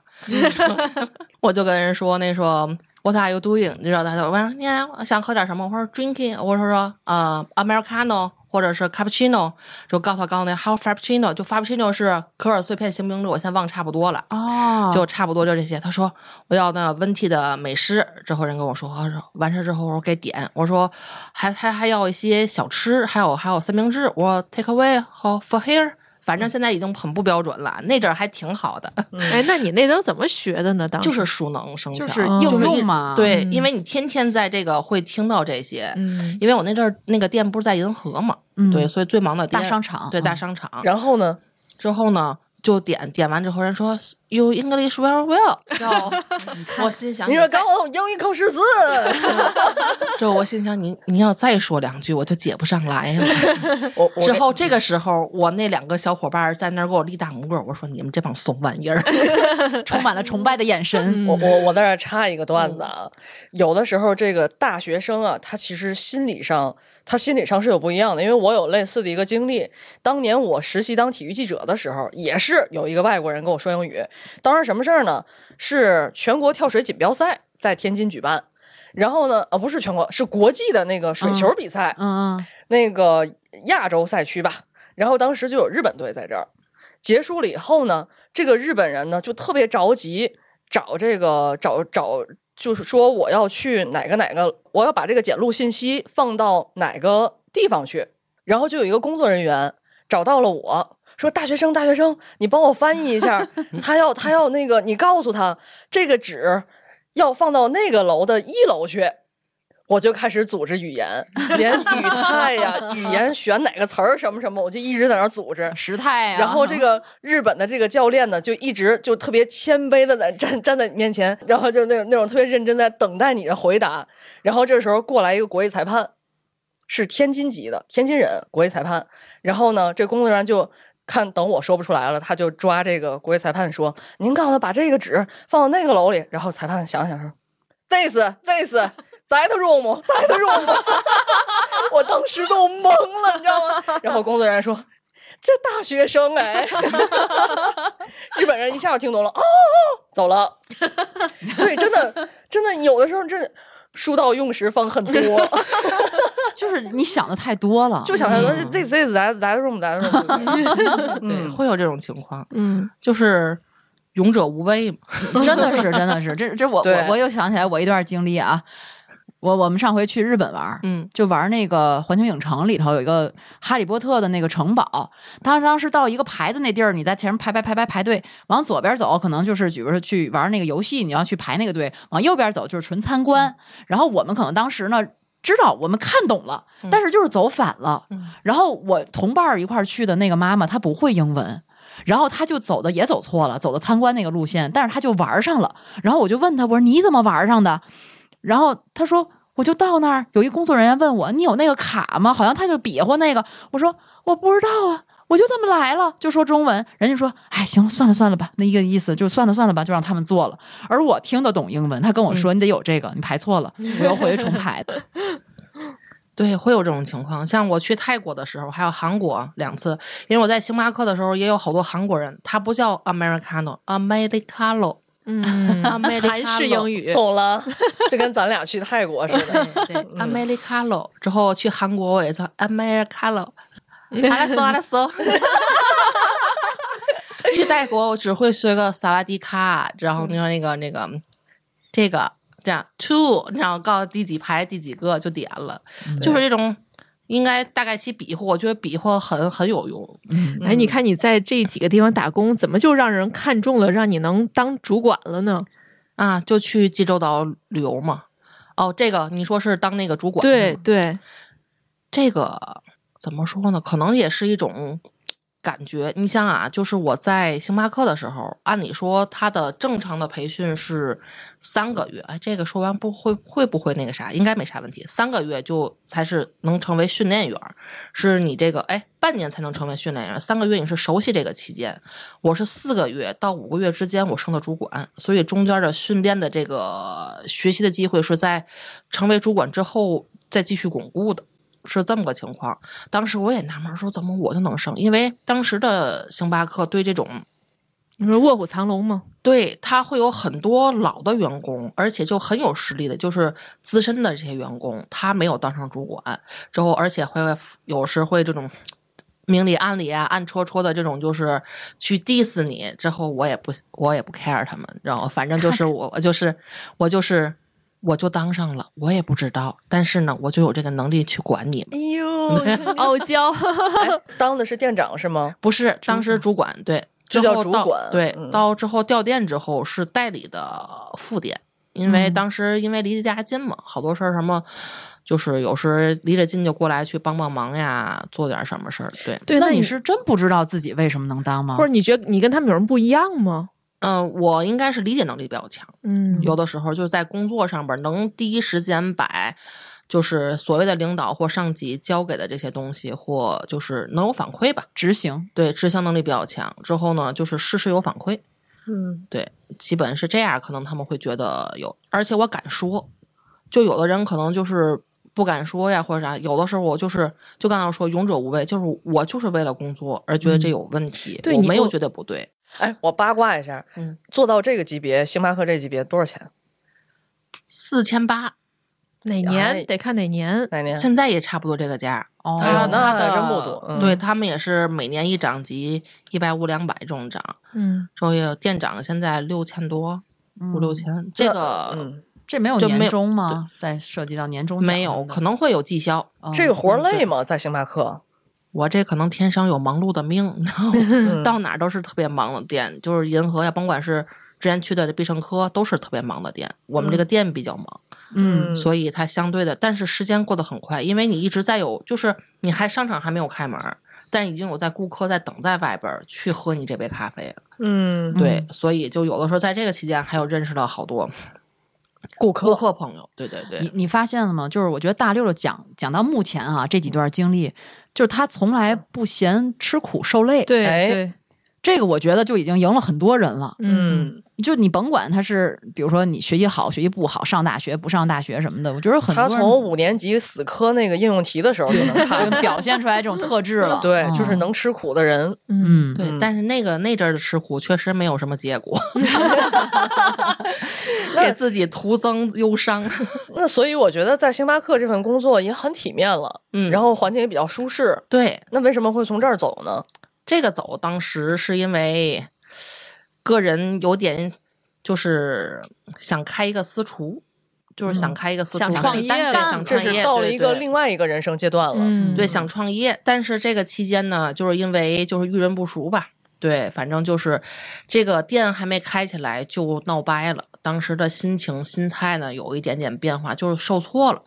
我就跟人说那说 What are you doing？你知道他就我说你想喝点什么？我说 drinking，我说说呃 americano 或者是 cappuccino，就告诉他告诉那还有 frappuccino，就 frappuccino 是可尔碎片星冰露，我现在忘差不多了。哦就差不多就这些。他说我要那温蒂的美式，之后人跟我说，我说完事之后我说给点，我说还还还要一些小吃，还有还有三明治，我说 take away 和 for here。反正现在已经很不标准了，那阵儿还挺好的，哎，那你那都怎么学的呢？当时。就是熟能生巧，就是嗯。应用嘛。对，嗯。因为你天天在这个会听到这些，嗯，因为我那阵儿那个店不是在银河嘛，嗯。对，所以最忙的店大商场。对嗯大商场。然后呢？之后呢，就点点完之后，人说 You English very well，然后我心想，你说再刚我英语考试字，之后我心想你你要再说两句，我就接不上来了。我我之后这个时候，我那两个小伙伴在那儿给我立大拇哥，我说你们这帮怂玩意儿。充满了崇拜的眼神。我我我在这儿插一个段子啊，有的时候这个大学生啊，他其实心理上，他心理上是有不一样的。因为我有类似的一个经历，当年我实习当体育记者的时候，也是有一个外国人跟我说英语。当时什么事儿呢？是全国跳水锦标赛在天津举办，然后呢，呃，不是全国，是国际的那个水球比赛，嗯嗯，那个亚洲赛区吧。然后当时就有日本队在这儿，结束了以后呢，这个日本人呢就特别着急，找这个找找，就是说我要去哪个哪个，我要把这个检录信息放到哪个地方去，然后就有一个工作人员找到了我。说大学生，大学生，你帮我翻译一下，他要他要那个，你告诉他这个纸要放到那个楼的一楼去。我就开始组织语言，连语态呀、语言选哪个词儿什么什么，我就一直在那儿组织。时态啊。然后这个日本的这个教练呢，就一直就特别谦卑的在站站在你面前，然后就那种那种特别认真在等待你的回答。然后这时候过来一个国际裁判，是天津籍的天津人国际裁判。然后呢，这工作人员就看等我说不出来了，他就抓这个国际裁判说：“您告诉他把这个纸放到那个楼里。”然后裁判想想说：“This this。” That room, that room，我当时都懵了，你知道吗？然后工作人员说：“这大学生哎。”日本人一下就听懂了，哦，走了。所以真的，真的有的时候，真的书到用时方恨多，就是你想的太多了，就想太多。This this that that room, that room，对，会有这种情况，嗯，就是勇者无畏嘛，真的是，真的是，这这我我我又想起来我一段经历啊。我我们上回去日本玩，嗯，就玩那个环球影城里头有一个哈利波特的那个城堡。当当时到一个牌子那地儿，你在前面排排排排排队，往左边走可能就是比如说去玩那个游戏，你要去排那个队；往右边走就是纯参观。然后我们可能当时呢知道我们看懂了，但是就是走反了。然后我同伴一块儿去的那个妈妈她不会英文，然后她就走的也走错了，走的参观那个路线，但是她就玩上了。然后我就问她，我说你怎么玩上的？然后他说：“我就到那儿，有一工作人员问我，你有那个卡吗？好像他就比划那个。我说我不知道啊，我就这么来了，就说中文。人家说，哎，行，算了算了吧，那一个意思就算了算了吧，就让他们做了。而我听得懂英文，他跟我说，你得有这个，你排错了，我要回去重排的。对，会有这种情况。像我去泰国的时候，还有韩国两次，因为我在星巴克的时候也有好多韩国人，他不叫 Americano，Americano。嗯，韩式英语。懂了，就跟咱俩去泰国似的。对，Americano 之后去韩国我也叫 Americano，阿拉索阿拉索。去泰国我只会学个萨瓦迪卡，然后你说那个那个这个这样 two，然后告诉第几排第几个就点了，就是这种。应该大概其比划，我觉得比划很很有用。哎，你看你在这几个地方打工，怎么就让人看中了，让你能当主管了呢？啊，就去济州岛旅游嘛。哦，这个你说是当那个主管？对对，这个怎么说呢？可能也是一种。感觉，你想啊，就是我在星巴克的时候，按理说他的正常的培训是三个月。哎，这个说完不会会不会那个啥？应该没啥问题。三个月就才是能成为训练员，是你这个哎半年才能成为训练员，三个月你是熟悉这个期间。我是四个月到五个月之间我升的主管，所以中间的训练的这个学习的机会是在成为主管之后再继续巩固的。是这么个情况，当时我也纳闷，说怎么我就能升？因为当时的星巴克对这种，你说卧虎藏龙吗？对他会有很多老的员工，而且就很有实力的，就是资深的这些员工，他没有当上主管之后，而且会有时会这种明里暗里啊、暗戳戳的这种，就是去 diss 你。之后我也不我也不 care 他们，然后反正就 是我我就是我就是。我就当上了，我也不知道，但是呢，我就有这个能力去管你们。哎呦，傲娇，当的是店长是吗？不是，当时主管，对，就叫主管。对，到之后调店之后是代理的副店，因为当时因为离家近嘛，好多事儿什么，就是有时离着近就过来去帮帮忙呀，做点什么事儿。对，对，那你是真不知道自己为什么能当吗？或者你觉得你跟他们有人不一样吗？嗯，我应该是理解能力比较强。嗯，有的时候就是在工作上边能第一时间把，就是所谓的领导或上级交给的这些东西，或就是能有反馈吧，执行。对，执行能力比较强。之后呢，就是事事有反馈。嗯，对，基本是这样。可能他们会觉得有，而且我敢说。就有的人可能就是不敢说呀，或者啥。有的时候我就是，就刚刚说勇者无畏，就是我就是为了工作而觉得这有问题，对我没有觉得不对。哎，我八卦一下，嗯，做到这个级别，星巴克这级别多少钱？四千八，哪年得看哪年？哪年？现在也差不多这个价。哦，那的真不多。对他们也是每年一涨级，一百五两百这种涨。嗯，所以店长现在六千多。五六千。这个嗯，这没有年终吗？在涉及到年终没有，可能会有绩效。哦这个活儿累吗？在星巴克，我这可能天生有忙碌的命，你知道吗？嗯到哪儿都是特别忙的店，就是银河呀，甭管是之前去的必胜客，都是特别忙的店。我们这个店比较忙，嗯所以它相对的，但是时间过得很快，因为你一直在有，就是你还商场还没有开门，但已经有在顾客在等在外边儿去喝你这杯咖啡了。嗯，对，所以就有的时候在这个期间还有认识了好多顾客顾客朋友。对对你对，你发现了吗？就是我觉得大六六讲讲到目前啊这几段经历，就是他从来不嫌吃苦受累，对哎对，这个我觉得就已经赢了很多人了。嗯，就你甭管他是，比如说你学习好、学习不好、上大学不上大学什么的，我觉得很多他从五年级死磕那个应用题的时候就能就看，表现出来这种特质了。对，嗯就是能吃苦的人，嗯，对，嗯但是那个那阵儿的吃苦确实没有什么结果，给自己徒增忧伤。那所以我觉得在星巴克这份工作也很体面了，嗯然后环境也比较舒适。对，那为什么会从这儿走呢？这个走当时是因为个人有点就是想开一个私厨，就是想开一个私厨，想创业单了想创业，这是到了一个另外一个人生阶段了。嗯对，想创业，但是这个期间呢，就是因为就是遇人不淑吧，对，反正就是这个店还没开起来就闹掰了。当时的心情、心态呢有一点点变化，就是受挫了。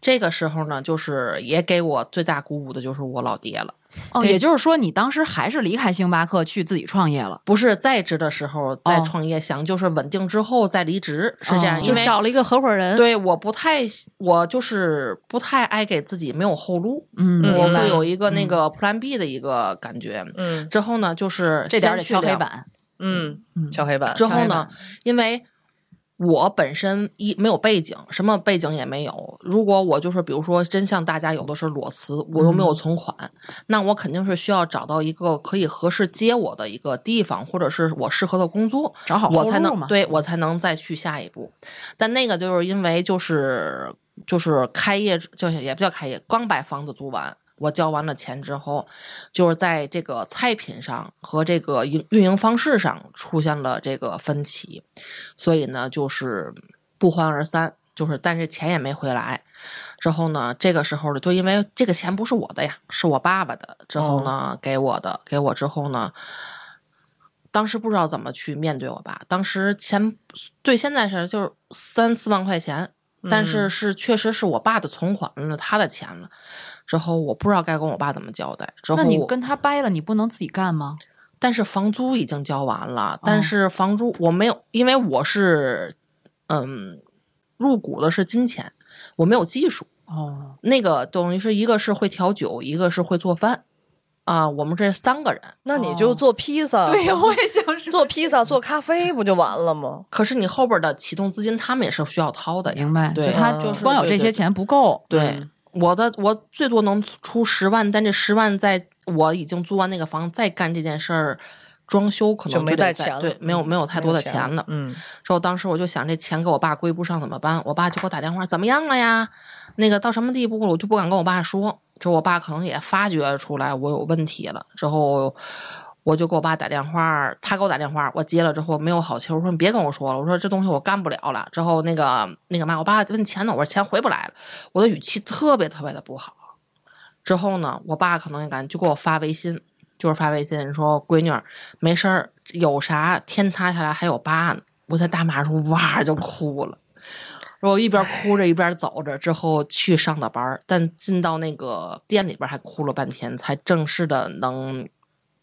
这个时候呢，就是也给我最大鼓舞的就是我老爹了。哦，也就是说，你当时还是离开星巴克去自己创业了。不是在职的时候再哦创业，想就是稳定之后再离职，是这样。哦因为找了一个合伙人，对我不太，我就是不太爱给自己没有后路，嗯，我会有一个那个 Plan B 的一个感觉。嗯之后呢，就是这点得先。敲黑板。嗯嗯，敲黑板。之后呢因为我本身一没有背景，什么背景也没有。如果我就是比如说，真像大家有的是裸辞，我又没有存款，那我肯定是需要找到一个可以合适接我的一个地方，或者是我适合的工作，找好我才能对我才能再去下一步。但那个就是因为就是就是开业，就是也不叫开业，刚把房子租完。我交完了钱之后，就是在这个菜品上和这个营运营方式上出现了这个分歧，所以呢，就是不欢而散，就是但是钱也没回来。之后呢，这个时候呢，就因为这个钱不是我的呀，是我爸爸的。之后呢，给我的，给我之后呢，当时不知道怎么去面对我爸。当时钱对现在是就是三四万块钱，但是是确实是我爸的存款了，他的钱了。之后我不知道该跟我爸怎么交代。之后那你跟他掰了，你不能自己干吗？但是房租已经交完了，哦但是房租我没有，因为我是嗯入股的是金钱，我没有技术。哦，那个等于是一个是会调酒，一个是会做饭啊。我们这三个人，那你就做披萨，对我也想说。做披萨、做咖啡不就完了吗？可是你后边的启动资金，他们也是需要掏的。明白，对就他就是光有这些钱不够。对，嗯我的我最多能出十万，但这十万在我已经租完那个房，再干这件事儿，装修可能就没带钱了对，没有嗯没有太多的钱了。嗯，之后当时我就想，这钱给我爸归不上怎么办？我爸就给我打电话，怎么样了呀？那个到什么地步了？我就不敢跟我爸说。之后我爸可能也发觉出来我有问题了。之后我就给我爸打电话，他给我打电话，我接了之后没有好气，我说你别跟我说了，我说这东西我干不了了。之后那个那个嘛，我爸问钱呢，我说钱回不来了，我的语气特别特别的不好。之后呢，我爸可能也感就给我发微信，就是发微信说：“闺女儿，没事儿，有啥天塌下来还有爸呢。”我在大马路哇就哭了，然后我一边哭着一边走着，之后去上的班，但进到那个店里边还哭了半天，才正式的能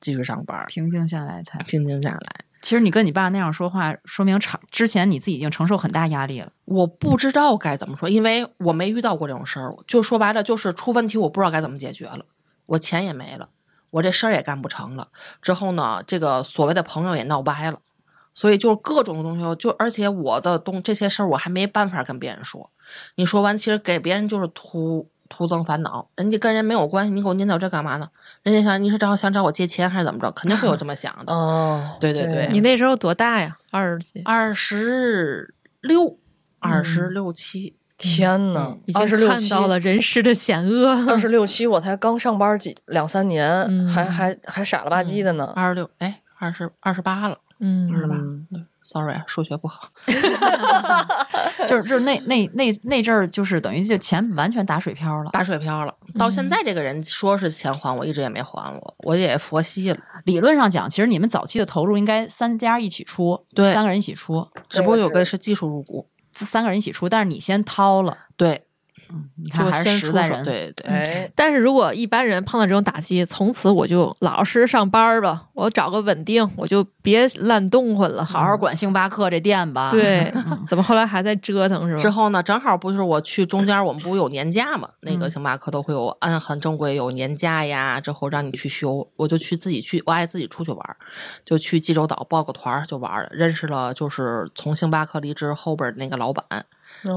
继续上班，平静下来才。平静下来。其实你跟你爸那样说话，说明长之前你自己已经承受很大压力了。我不知道该怎么说，因为我没遇到过这种事儿。就说白了，就是出问题，我不知道该怎么解决了，我钱也没了，我这事儿也干不成了。之后呢，这个所谓的朋友也闹掰了，所以就是各种东西，就而且我的东这些事儿我还没办法跟别人说。你说完，其实给别人就是徒徒增烦恼，人家跟人没有关系，你给我念叨这干嘛呢？人家想你是找想找我借钱还是怎么着？肯定会有这么想的。哦，对对对你那时候多大呀？二十几，二十六，二十六七。天呐嗯，已经看到了人世的险恶。二十六七，我才刚上班几两三年，嗯还还还傻了吧唧的呢。二十六，哎，二十二十八了，嗯，是吧？sorry，啊数学不好。就是就是那那那那阵儿，就是等于就钱完全打水漂了。打水漂了，到现在这个人说是钱还我，一直也没还我，我也佛系了。理论上讲，其实你们早期的投入应该三家一起出，对三个人一起出，只不过有个是技术入股，三个人一起出，但是你先掏了，对，你看还就先出手，是实在人。对对。哎，但是如果一般人碰到这种打击，从此我就老实上班儿吧，我找个稳定，我就别乱动混了，好好管星巴克这店吧。对，怎么后来还在折腾是吧？之后呢，正好不是我去中间，我们不有年假嘛？那个星巴克都会有按很正规有年假呀，之后让你去休，我就去自己去，我爱自己出去玩儿，就去济州岛报个团儿就玩儿，认识了就是从星巴克离职后边儿那个老板，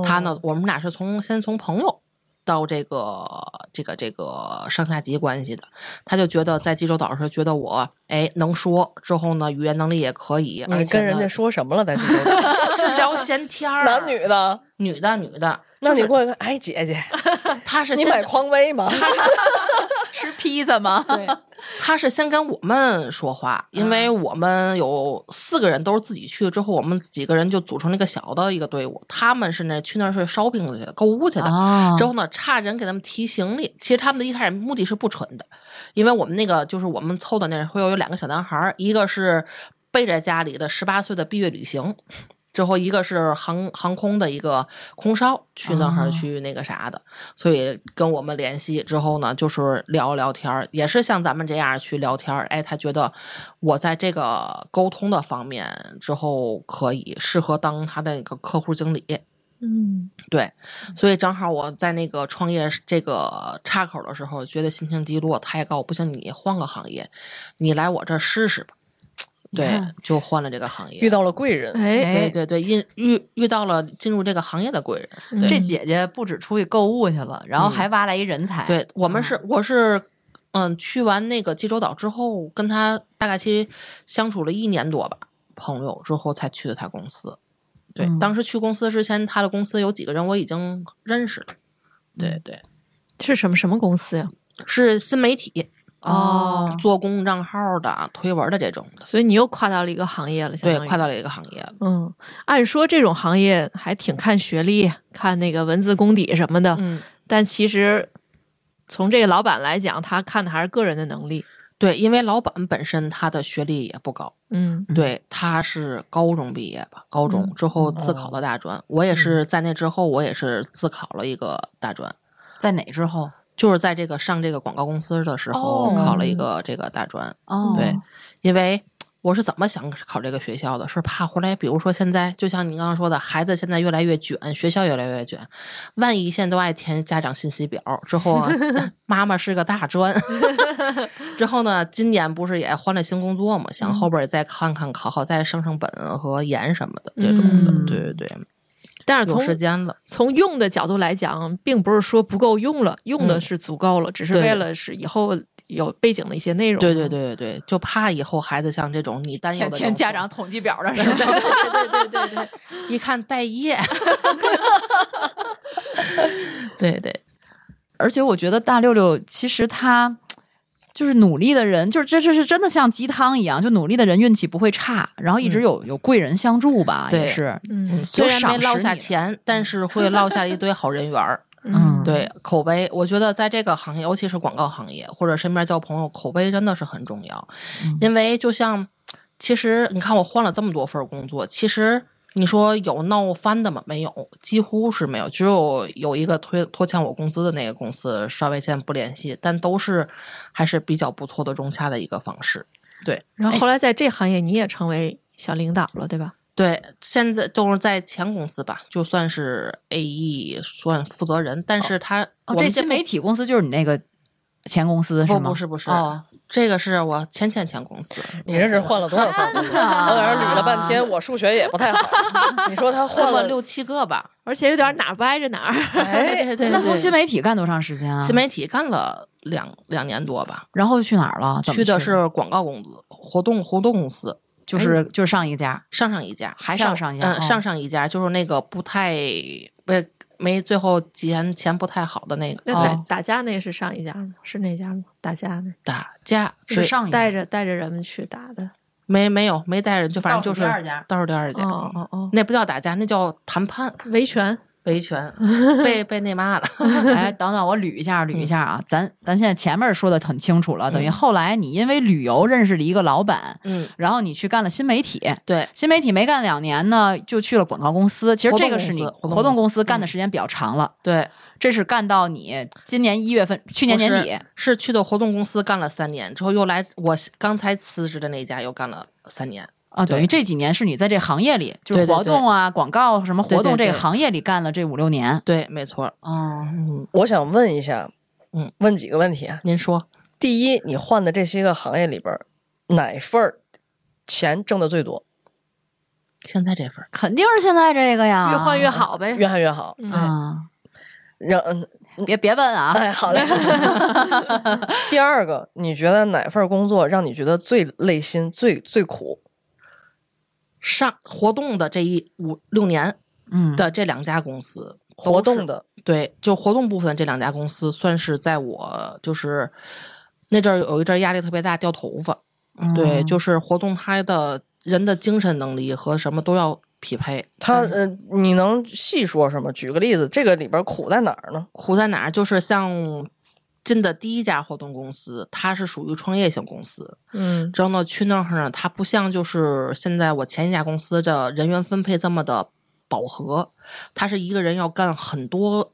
他呢，我们俩是从先从朋友。到这个这个这个上下级关系的，他就觉得在济州岛时觉得我哎能说，之后呢语言能力也可以，而且呢你跟人家说什么了？在济州岛 就是聊闲天儿，男女的？女的女的，那你过去看，哎，姐姐，他是你买匡威吗？吃披萨吗？对，他是先跟我们说话，因为我们有四个人都是自己去，之后我们几个人就组成了一个小的一个队伍。他们是那去那儿是 shopping 去的，购物去的。啊之后呢，差人给他们提行李。其实他们的一开始目的是不纯的，因为我们那个就是我们凑的那会有两个小男孩儿，一个是背着家里的十八岁的毕业旅行。之后，一个是航航空的一个空少去那儿去那个啥的，所以跟我们联系之后呢，就是聊聊天儿，也是像咱们这样去聊天儿。哎，他觉得我在这个沟通的方面之后可以适合当他的那个客户经理。嗯，对，所以正好我在那个创业这个岔口的时候，觉得心情低落，他也告诉我不行，你换个行业，你来我这儿试试吧。对，就换了这个行业。遇到了贵人，哎，对对对，遇遇遇到了进入这个行业的贵人。对这姐姐不止出去购物去了，然后还挖来一人才。对，我们是我是嗯，去完那个济州岛之后，跟他大概其实相处了一年多吧，朋友之后才去的他公司。对，嗯当时去公司之前，他的公司有几个人我已经认识了。对对，是什么什么公司呀？是新媒体哦，做公众账号的、推文的这种的。所以你又跨到了一个行业了，相对，跨到了一个行业了。嗯，按说这种行业还挺看学历、看那个文字功底什么的，嗯，但其实从这个老板来讲，他看的还是个人的能力。对，因为老板本身他的学历也不高，嗯对，他是高中毕业吧，高中嗯之后自考的大专。我也是在那之后，我也是自考了一个大专，在哪之后？就是在这个上这个广告公司的时候哦考了一个这个大专。哦，对，因为我是怎么想考这个学校的？是怕回来，比如说现在，就像你刚刚说的，孩子现在越来越卷，学校越来越卷，万一现在都爱填家长信息表，之后啊 妈妈是个大专，之后呢，今年不是也换了新工作嘛？想后边也再看看，考好再升升本和研什么的这种的。嗯对对对，有但是从时间了。从用的角度来讲，并不是说不够用了，用的嗯是足够了，只是为了是以后有背景的一些内容。对对对对对，就怕以后孩子像这种你担忧填填家长统计表的是对吧？对对对对对，一看待业，对对 而且我觉得大六六其实他就是努力的人，就是这这是真的像鸡汤一样，就努力的人运气不会差，然后一直有、有贵人相助吧，对也是。嗯虽然没落下钱，但是会落下一堆好人缘儿。嗯对口碑，我觉得在这个行业，尤其是广告行业或者身边交朋友，口碑真的是很重要。因为就像，其实你看我换了这么多份工作，其实你说有闹翻的吗？没有，几乎是没有，只有有一个推拖欠我工资的那个公司稍微现在不联系，但都是还是比较不错的融洽的一个方式。对，然后后来在这行业你也成为小领导了，对吧？对，现在就是在前公司吧，就算是 AE 算负责人，但是他、哦，这新媒体公司就是你那个前公司是不吗？不是不是，哦，这个是我前前前公司，你这是换了多少份工作？我在这捋了半天，我数学也不太好。你说他换了六七个吧。而且有点哪儿不挨着哪儿。哎，对 对那从新媒体干多长时间啊？新媒体干了两两年多吧，然后去哪儿了？去的是广告公司、活动活动公司，就是就是上一家，上上一家，还上上一家哦上上一家就是那个不太不没最后钱钱不太好的那个那哦打打架那是上一家吗？是那家吗？打架那打架，是上一家带着带着人们去打的。没没有没带着，就反正倒数就是第二家倒数第二家，哦哦哦，那不叫打架，那叫谈判维权，维权，被被那骂了。哎，等等，我捋一下，捋一下啊，咱咱现在前面说的很清楚了，等于嗯后来你因为旅游认识了一个老板，嗯，然后你去干了新媒体，对，新媒体没干两年呢，就去了广告公司。其实这个是你活动公司干的嗯时间比较长了，对，这是干到你今年一月份，去年年底。是去的活动公司干了三年，之后又来我刚才辞职的那家又干了三年。啊，等于这几年是你在这行业里，就是活动啊、广告什么活动这个行业里干了这五六年。对，没错。哦，嗯，我想问一下，嗯，问几个问题啊？您说第一，你换的这些个行业里边儿，哪份儿钱挣的最多？现在这份儿肯定是现在这个呀，越换越。好呗。越换越好。嗯啊，让嗯，别别问啊，哎，好嘞。第二个，你觉得哪份工作让你觉得最累心、最最苦？上活动的这一五六年嗯，的这两家公司，活动的，对，就活动部分这两家公司，算是在我就是那阵儿有一阵儿压力特别大，掉头发。嗯对，就是活动它的人的精神能力和什么都要匹配。他呃，你能细说什么？举个例子，这个里边苦在哪儿呢？苦在哪儿？就是像进的第一家活动公司，它是属于创业型公司。嗯之后呢，去那儿呢，它不像就是现在我前一家公司这人员分配这么的饱和，他是一个人要干很多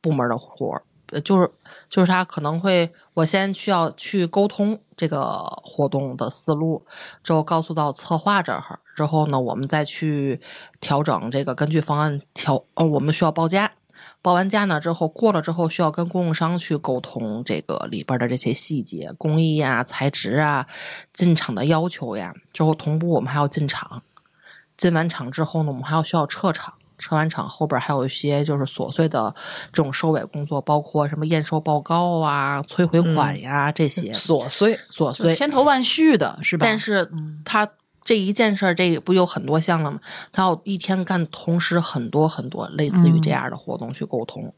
部门的活儿。呃就是就是他可能会，我先需要去沟通这个活动的思路，之后告诉到策划这儿，之后呢，我们再去调整这个，根据方案调，呃，我们需要报价，报完价呢之后过了之后，需要跟供应商去沟通这个里边的这些细节，工艺啊、材质啊、进场的要求呀。之后同步我们还要进场，进完场之后呢，我们还要需要撤场。撤完场后边还有一些就是琐碎的这种收尾工作，包括什么验收报告啊、催回款呀、这些琐碎。琐碎。千头万绪的是吧？但是他这一件事儿，这不有很多项了吗？他要一天干同时很多很多类似于这样的活动去沟通，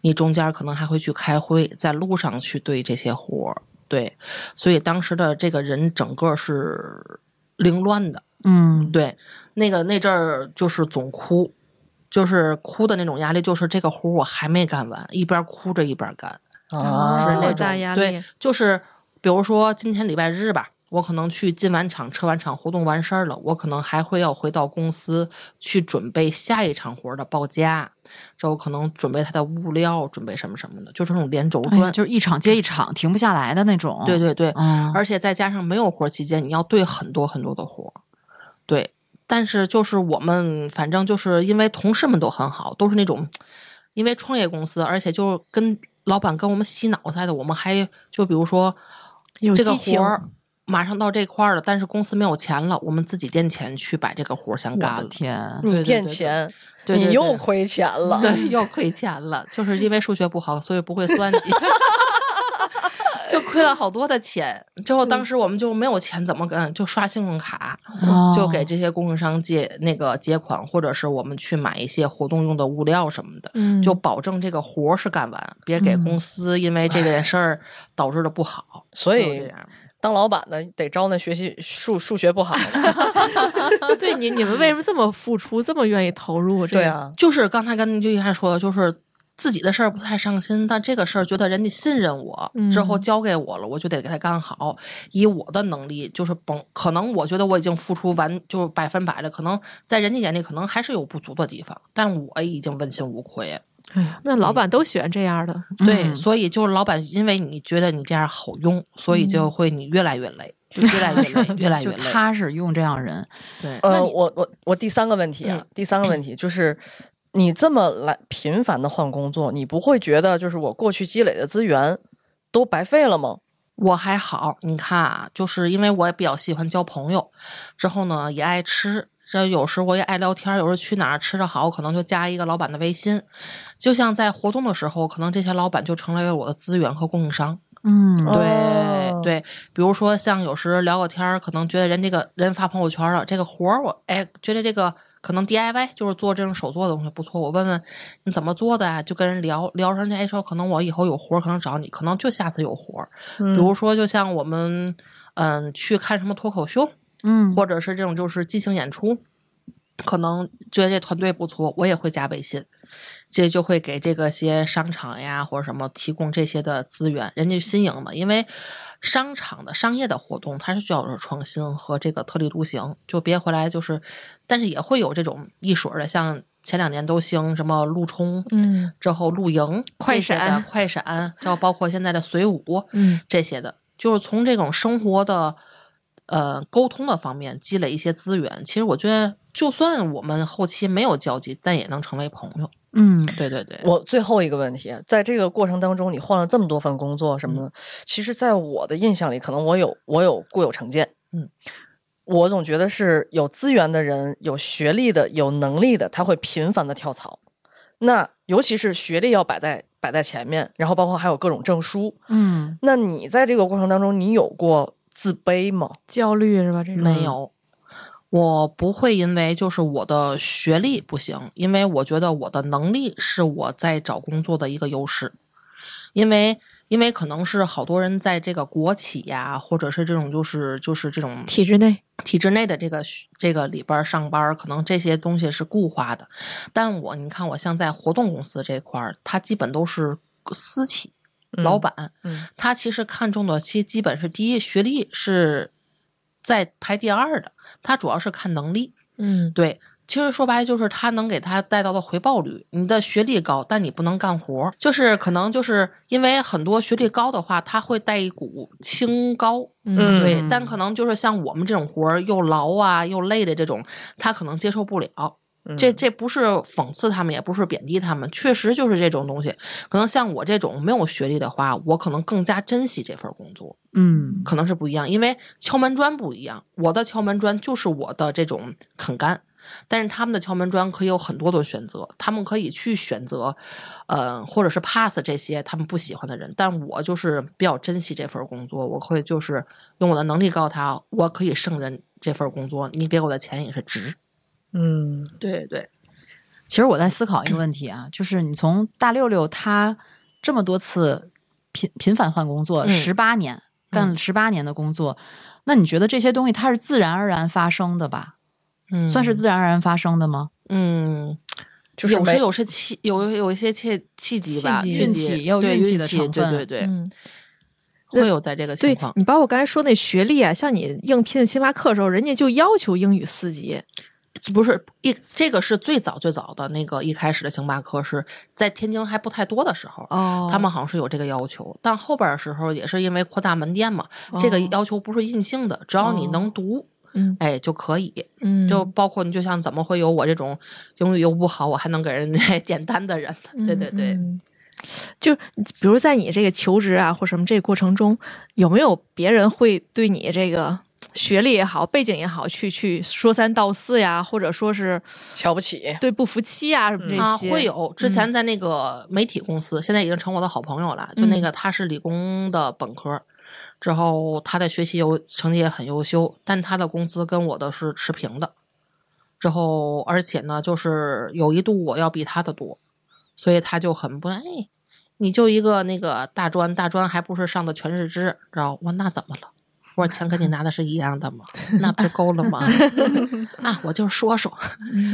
你中间可能还会去开会，在路上去对这些活儿，对，所以当时的这个人整个是凌乱的，嗯，对，那个那阵儿就是总哭。就是哭的那种压力，就是这个活儿我还没干完，一边哭着一边干。啊是那种大压力对，就是比如说今天礼拜日吧，我可能去进完场、撤完场，活动完事儿了，我可能还会要回到公司去准备下一场活儿的报价，之后可能准备他的物料，准备什么什么的，就是那种连轴转。哎就是一场接一场，停不下来的那种。对对对，嗯，而且再加上没有活儿期间，你要对很多很多的活儿，对。但是就是我们反正就是因为同事们都很好，都是那种因为创业公司，而且就是跟老板跟我们洗脑似的，我们还就比如说有这个活儿马上到这块儿了，但是公司没有钱了，我们自己垫钱去把这个活儿先我的干了。天，你垫钱，对对对你又亏钱了。对，又亏钱了，就是因为数学不好，所以不会算计，就亏了好多的钱。之后当时我们就没有钱怎么干，就刷信用卡，哦就给这些供应商借那个结款，或者是我们去买一些活动用的物料什么的，嗯就保证这个活儿是干完，别给公司因为这件事儿导致的不好。所以当老板的得招那学习数数学不好的。对你你们为什么这么付出，这么愿意投入？这个，对啊，就是刚才跟就一开始说的，就是自己的事儿不太上心，但这个事儿觉得人家信任我，之后交给我了，我就得给他干好。以我的能力，就是甭可能我觉得我已经付出完，就是百分百了，可能在人家眼里可能还是有不足的地方，但我已经问心无愧。哎呀，那老板都喜欢这样的。对，嗯所以就是老板，因为你觉得你这样好用，所以就会你越来越累，就越来越累，越来越累。踏实用这样人，对，呃，我我我第三个问题啊，嗯第三个问题就是，你这么来频繁的换工作，你不会觉得就是我过去积累的资源都白费了吗？我还好，你看啊，就是因为我也比较喜欢交朋友，之后呢也爱吃，这有时我也爱聊天，有时候去哪儿吃的好，可能就加一个老板的微信。就像在活动的时候，可能这些老板就成为了我的资源和供应商。嗯对、哦对，比如说像有时聊个天儿，可能觉得人这个人发朋友圈了，这个活儿我哎觉得这个可能 DIY 就是做这种手做的东西不错，我问问你怎么做的啊？就跟人聊聊上去，哎说可能我以后有活儿可能找你，可能就下次有活儿。比如说就像我们嗯去看什么脱口秀。嗯或者是这种就是即兴演出，可能觉得这团队不错，我也会加微信，这就会给这个些商场呀或者什么提供这些的资源，人家新颖嘛，因为商场的商业的活动它是需要有创新和这个特立独行，就别回来就是，但是也会有这种一水儿的，像前两年都兴什么陆冲，嗯之后露营、快闪快闪，就包括现在的随舞，嗯这些的，就是从这种生活的呃沟通的方面积累一些资源。其实我觉得，就算我们后期没有交集，但也能成为朋友。嗯对对对，我最后一个问题，在这个过程当中，你换了这么多份工作什么的，嗯其实，在我的印象里，可能我有我有固有成见，嗯，我总觉得是有资源的人、有学历的、有能力的，他会频繁的跳槽。那尤其是学历要摆在摆在前面，然后包括还有各种证书。嗯那你在这个过程当中，你有过自卑吗？焦虑是吧？这种没有。我不会因为就是我的学历不行，因为我觉得我的能力是我在找工作的一个优势，因为因为可能是好多人在这个国企呀，或者是这种就是就是这种体制内，体制内的这个这个里边儿上班儿，可能这些东西是固化的。但我你看，我像在活动公司这块儿，它基本都是私企老板，嗯他其实看重的其基本是第一，学历是在排第二的，他主要是看能力。嗯对，其实说白了就是他能给他带到的回报率。你的学历高，但你不能干活，就是可能就是因为很多学历高的话，他会带一股清高。嗯对，但可能就是像我们这种活儿又劳啊又累的这种，他可能接受不了。嗯这这不是讽刺他们，也不是贬低他们，确实就是这种东西。可能像我这种没有学历的话，我可能更加珍惜这份工作，嗯可能是不一样。因为敲门砖不一样，我的敲门砖就是我的这种肯干，但是他们的敲门砖可以有很多的选择，他们可以去选择，呃，或者是 pass 这些他们不喜欢的人。但我就是比较珍惜这份工作，我会就是用我的能力告诉他，我可以胜任这份工作，你给我的钱也是值。嗯对对，其实我在思考一个问题啊，就是你从大六六他这么多次频频繁换工作，嗯十八年干了十八年的工作，那你觉得这些东西它是自然而然发生的吧？嗯，算是自然而然发生的吗？嗯。就是有时有是契有有一些契契机吧，运气也有对运气的气成分对对对，嗯，会有在这个情况。你包括我刚才说那学历啊，像你应聘星巴克的时候，人家就要求英语四级，不是一这个是最早最早的那个一开始的星巴克是在天津还不太多的时候，哦他们好像是有这个要求，但后边的时候也是因为扩大门店嘛，这个哦要求不是硬性的，只要你能读。嗯哎，就可以，嗯，就包括你，就像怎么会有我这种英语又不好，我还能给人家 点单的人？对对对，嗯就比如在你这个求职啊或什么这个过程中，有没有别人会对你这个学历也好、背景也好，去去说三道四呀，或者说是瞧不起，对不服气啊什么这啊，些？会有。之前在那个媒体公司，现在已经成我的好朋友了。就那个他是理工的本科，之后他的学习优成绩也很优秀，但他的工资跟我的是持平的。之后，而且呢，就是有一度我要比他的多，所以他就很不哎，你就一个那个大专，大专还不是上的全日制，知道我那怎么了？我说钱跟你拿的是一样的吗？那不就够了吗？啊，我就说说。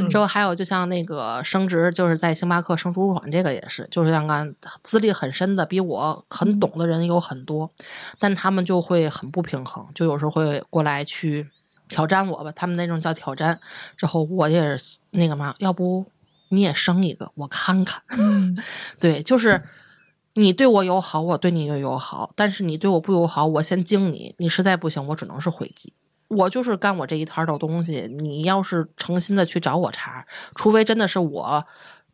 之后还有就像那个升职，就是在星巴克升主管，这个也是，就是像刚资历很深的，比我很懂的人有很多，但他们就会很不平衡，就有时候会过来去挑战我吧，他们那种叫挑战。之后我也是那个嘛，要不你也升一个，我看看。对，就是你对我友好，我对你就友好，但是你对我不友好，我先敬你，你实在不行，我只能是回击。我就是干我这一摊儿的东西，你要是诚心的去找我茬，除非真的是我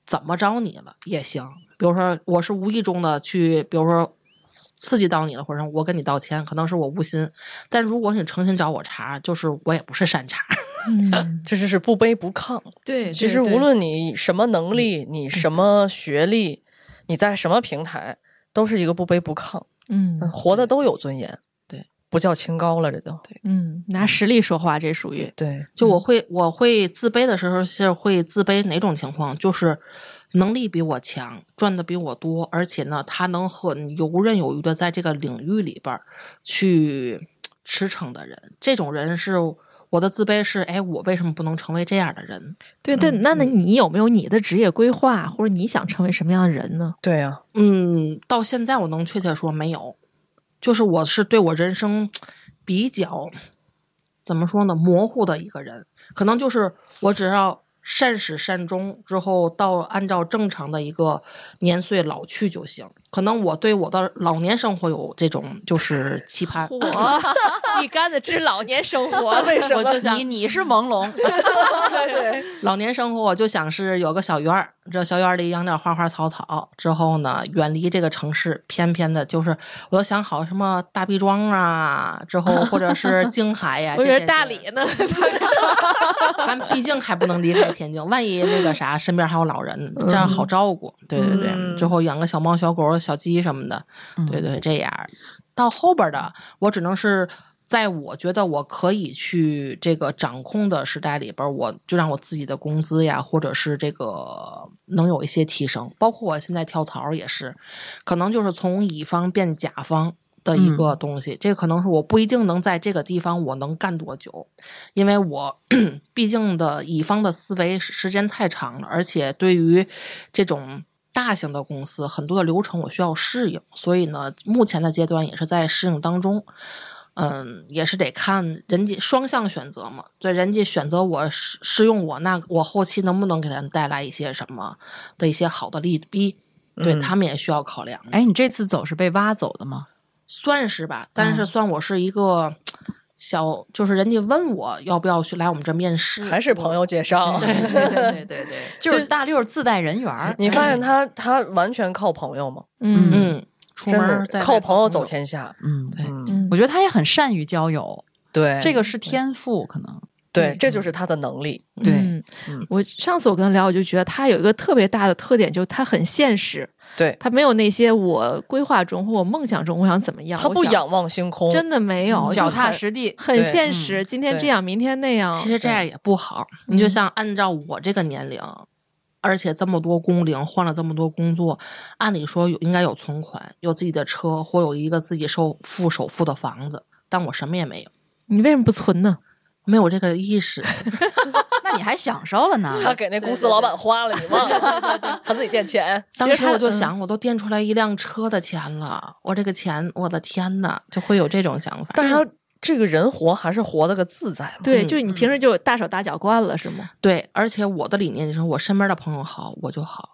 怎么着你了也行。比如说我是无意中的去，比如说刺激到你了，或者我跟你道歉，可能是我无心。但如果你诚心找我茬，就是我也不是善茬 这就是不卑不亢。对，其实无论你什么能力，你什么学历，你在什么平台，都是一个不卑不亢，嗯嗯活的都有尊严。对，不叫清高了，这就嗯，拿实力说话，这属于对。就我会我会自卑的时候是会自卑哪种情况？就是能力比我强，赚的比我多，而且呢，他能很游刃有余的在这个领域里边儿去驰骋的人，这种人是我我的自卑是，哎，我为什么不能成为这样的人？对，对那那你有没有你的职业规划，或者你想成为什么样的人呢？对呀、嗯，到现在我能确切说没有，就是我是对我人生比较怎么说呢，模糊的一个人，可能就是我只要善始善终之后，到按照正常的一个年岁老去就行。可能我对我的老年生活有这种就是期盼，我一竿子治老年生活，为什么就想你你是朦胧，对 老年生活，我就想是有个小院儿，这小院儿里养点花花草草，之后呢，远离这个城市，偏偏的，就是我都想好什么大毕庄啊，之后或者是京海呀、这些大理呢。儿，咱毕竟还不能离开天津，万一那个啥，身边还有老人，这样好照顾。对对对，嗯之后养个小猫、小狗、小鸡什么的，对对，这样。到后边的，我只能是在我觉得我可以去这个掌控的时代里边，我就让我自己的工资呀，或者是这个能有一些提升。包括我现在跳槽也是，可能就是从乙方变甲方。的一个东西，这可能是我不一定能在这个地方我能干多久，因为我 毕竟的乙方的思维时时间太长了，而且对于这种大型的公司，很多的流程我需要适应，所以呢，目前的阶段也是在适应当中。嗯，也是得看人家双向选择嘛。对，人家选择我适适用我，那我后期能不能给他们带来一些什么的一些好的利弊？对、嗯他们也需要考量。哎，你这次走是被挖走的吗？算是吧，但嗯是算我是一个小，就是人家问我要不要去来我们这面试，还是朋友介绍。对对对对对 对，就是大六自带人缘儿，你发现他他完全靠朋友吗？嗯嗯，出门靠朋友走。天下。嗯，对我觉得他也很善于交友，对，这个是天赋，可能对，这就是他的能力。对我上次我跟他聊，我就觉得他有一个特别大的特点，就是他很现实，对他没有那些我规划中或我梦想中我想怎么样，他不仰望星空，真的没有，脚踏实地。很现实。今天这样，明天那样。其实这样也不好，你就像按照我这个年龄，而且这么多工龄，换了这么多工作，按理说有应该有存款，有自己的车，或有一个自己收付首付的房子，但我什么也没有，你为什么不存呢？没有这个意识。那你还享受了呢？他给那公司老板花了，你忘了？他自己垫钱。当时我就想，我都垫出来一辆车的钱了，我这个钱，我的天呐，就会有这种想法。但是他这个人活还是活的个自在嘛。对，嗯就你平时就大手大脚惯了，是吗？对，而且我的理念就是，我身边的朋友好，我就好。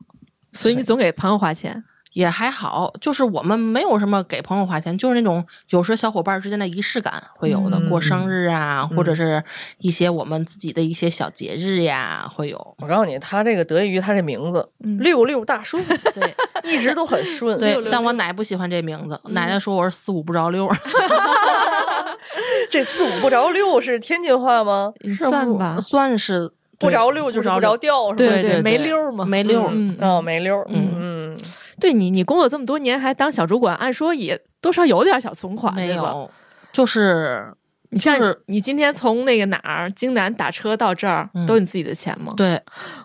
所以你总给朋友花钱。也还好，就是我们没有什么给朋友花钱，就是那种有时小伙伴之间的仪式感会有的，嗯过生日啊，或者是一些我们自己的一些小节日呀，会有。我告诉你，他这个得益于他这名字嗯六六大顺，对一直都很顺。对六，六但我奶不喜欢这名字，奶奶说我是四五不着六，这四五不着六是天津话吗？算吧，算是不着六就是不着调，是吧？对对对没溜儿嘛，没溜儿嗯，啊，没溜。嗯嗯，对你，你工作这么多年还当小主管，按说也多少有点小存款，对吧？有，就是你像你今天从那个哪儿京南打车到这儿，嗯都是你自己的钱吗？对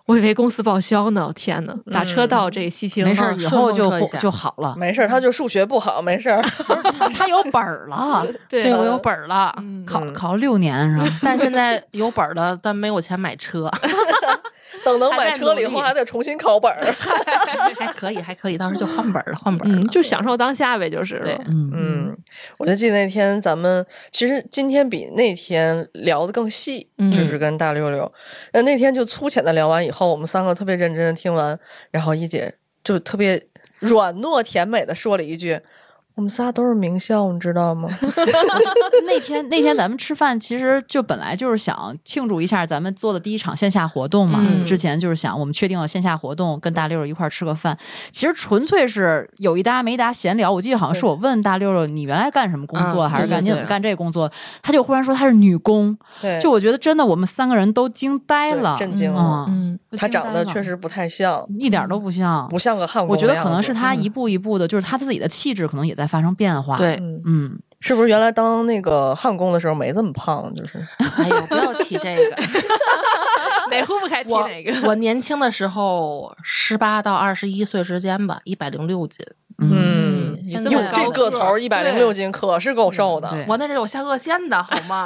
我以为公司报销呢，天呐，打车到这西青，没事以后就就好了。没事，他就数学不好，没事。他他有本儿了，对对我有本儿了，嗯考考了六年是吧？但现在有本儿了，但没有钱买车，等能买车了以后，还得重新考本儿。还可以，还可以，到时候就换本儿了，换本儿就享受当下呗，就是对嗯嗯，我就记得那天咱们其实今天比那天聊的更细，嗯就是跟大六六。那那天就粗浅的聊完以后，我们三个特别认真的听完，然后一姐就特别软糯甜美的说了一句：“我们仨都是名校，你知道吗？” 那天那天咱们吃饭，其实就本来就是想庆祝一下咱们做的第一场线下活动嘛。嗯之前就是想我们确定了线下活动，跟大六六一块儿吃个饭。其实纯粹是有一搭没一搭闲聊。我记得好像是我问大六六你原来干什么工作，嗯还是干你怎么干这个工作？他就忽然说他是女工。对，就我觉得真的我们三个人都惊呆了，震惊了。嗯，嗯，他长得确实不太像，一点都不像。不像个汉我。觉得可能是他一步一步的，就是他自己的气质可能也在发生变化。，对，嗯，嗯，是不是原来当那个焊工的时候没这么胖？就是哎呦，不要提这个。哪壶不开提哪个。我年轻的时候，十八到二十一岁之间吧，一百零六斤。嗯你这么现在这高个头一百零六斤可是够瘦的。我那是有下颚线的好吗？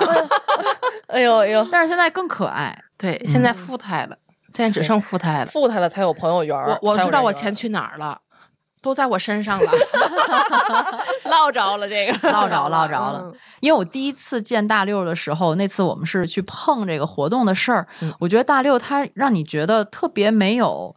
哎呦哎呦，但是现在更可爱。对，现在富态了，现在只剩富态了。富态了才有朋友缘。我我知道我钱去哪儿了，都在我身上了。落着了这个，落 着落着了嗯。因为我第一次见大六的时候，那次我们是去碰这个活动的事儿，嗯我觉得大六他让你觉得特别没有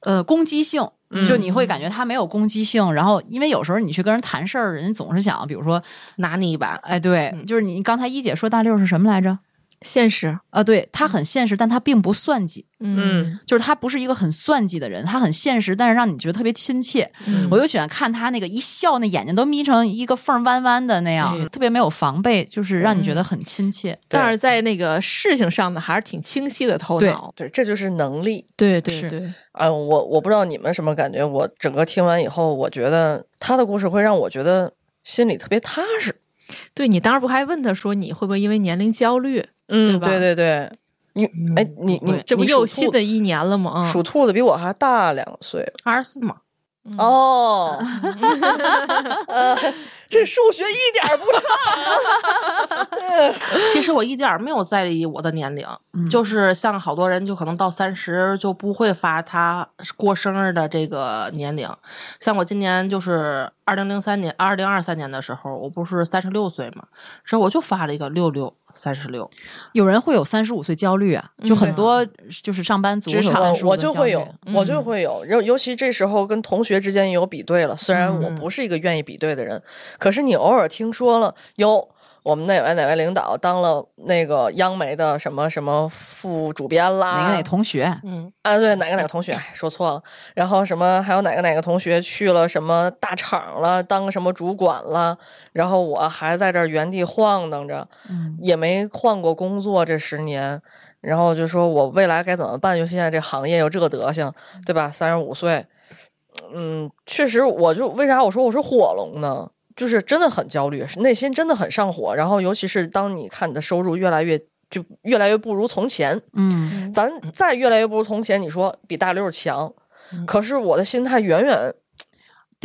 呃攻击性。就你会感觉他没有攻击性，然后因为有时候你去跟人谈事儿，人家总是想，比如说，拿你一把，哎，对，就是你刚才一姐说大六是什么来着？现实，啊，对他很现实，但他并不算计，嗯就是他不是一个很算计的人，他很现实，但是让你觉得特别亲切。嗯我就喜欢看他那个一笑，那眼睛都眯成一个缝儿弯弯的那样，特别没有防备，就是让你觉得很亲切。但是在那个事情上呢，还是挺清晰的头脑。对，这就是能力。是对对对，哎，我我不知道你们什么感觉，我整个听完以后，我觉得他的故事会让我觉得心里特别踏实。对你当时不还问他说你会不会因为年龄焦虑？嗯，对吧对对对，你哎，你你这不又新的一年了吗？嗯属兔的比我还大两岁二十四嘛。哦，呃，这数学一点儿不差。其实我一点儿没有在意我的年龄，嗯就是像好多人就可能到三十就不会发他过生日的这个年龄。像我今年就是二零零三年、二零二三年的时候，我不是三十六岁嘛，之后我就发了一个六六三十六。有人会有三十五岁焦虑啊，就很多就是上班族有职场三十五我就会有，我就嗯会有，尤尤其这时候跟同学之间也有比对了。虽然我嗯不是一个愿意比对的人，可是你偶尔听说了，有我们哪位哪位领导当了那个央媒的什么什么副主编啦，哪个哪个同学，嗯，啊，对，哪个哪个同学哎说错了，然后什么还有哪个哪个同学去了什么大厂了，当个什么主管了，然后我还在这儿原地晃荡着，嗯。也没换过工作这十年，然后就说我未来该怎么办？就现在这行业又这个德行，对吧？三十五岁，嗯，确实，我就为啥我说我是火龙呢？就是真的很焦虑，内心真的很上火。然后，尤其是当你看你的收入越来越就越来越不如从前，嗯，咱再越来越不如从前，你说比大六强，可是我的心态远远对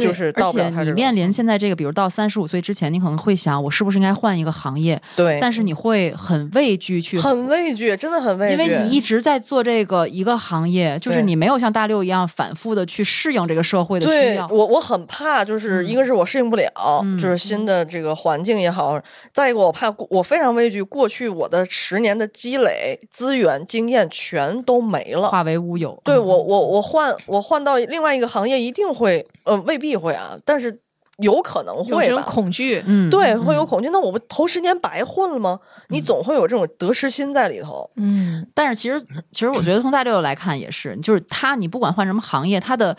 就是而且你面临现在这个，比如到三十五岁之前，你可能会想，我是不是应该换一个行业？对，但是你会很畏惧去很畏惧，真的很畏惧，因为你一直在做这个一个行业，就是你没有像大六一样反复的去适应这个社会的需要。对我，我很怕，就是一个是我适应不了，嗯就是新的这个环境也好；再一个，我怕过我非常畏惧过去我的十年的积累、资源、经验全都没了。化为乌有。对嗯我，我我换我换到另外一个行业，一定会，呃，未必会啊，但是有可能有这种会吧。恐惧，嗯，对，嗯会有恐惧。那我不头十年白混了吗？你总会有这种得失心在里头。嗯，但是其实，其实我觉得从大六来看也是，就是他，你不管换什么行业，他的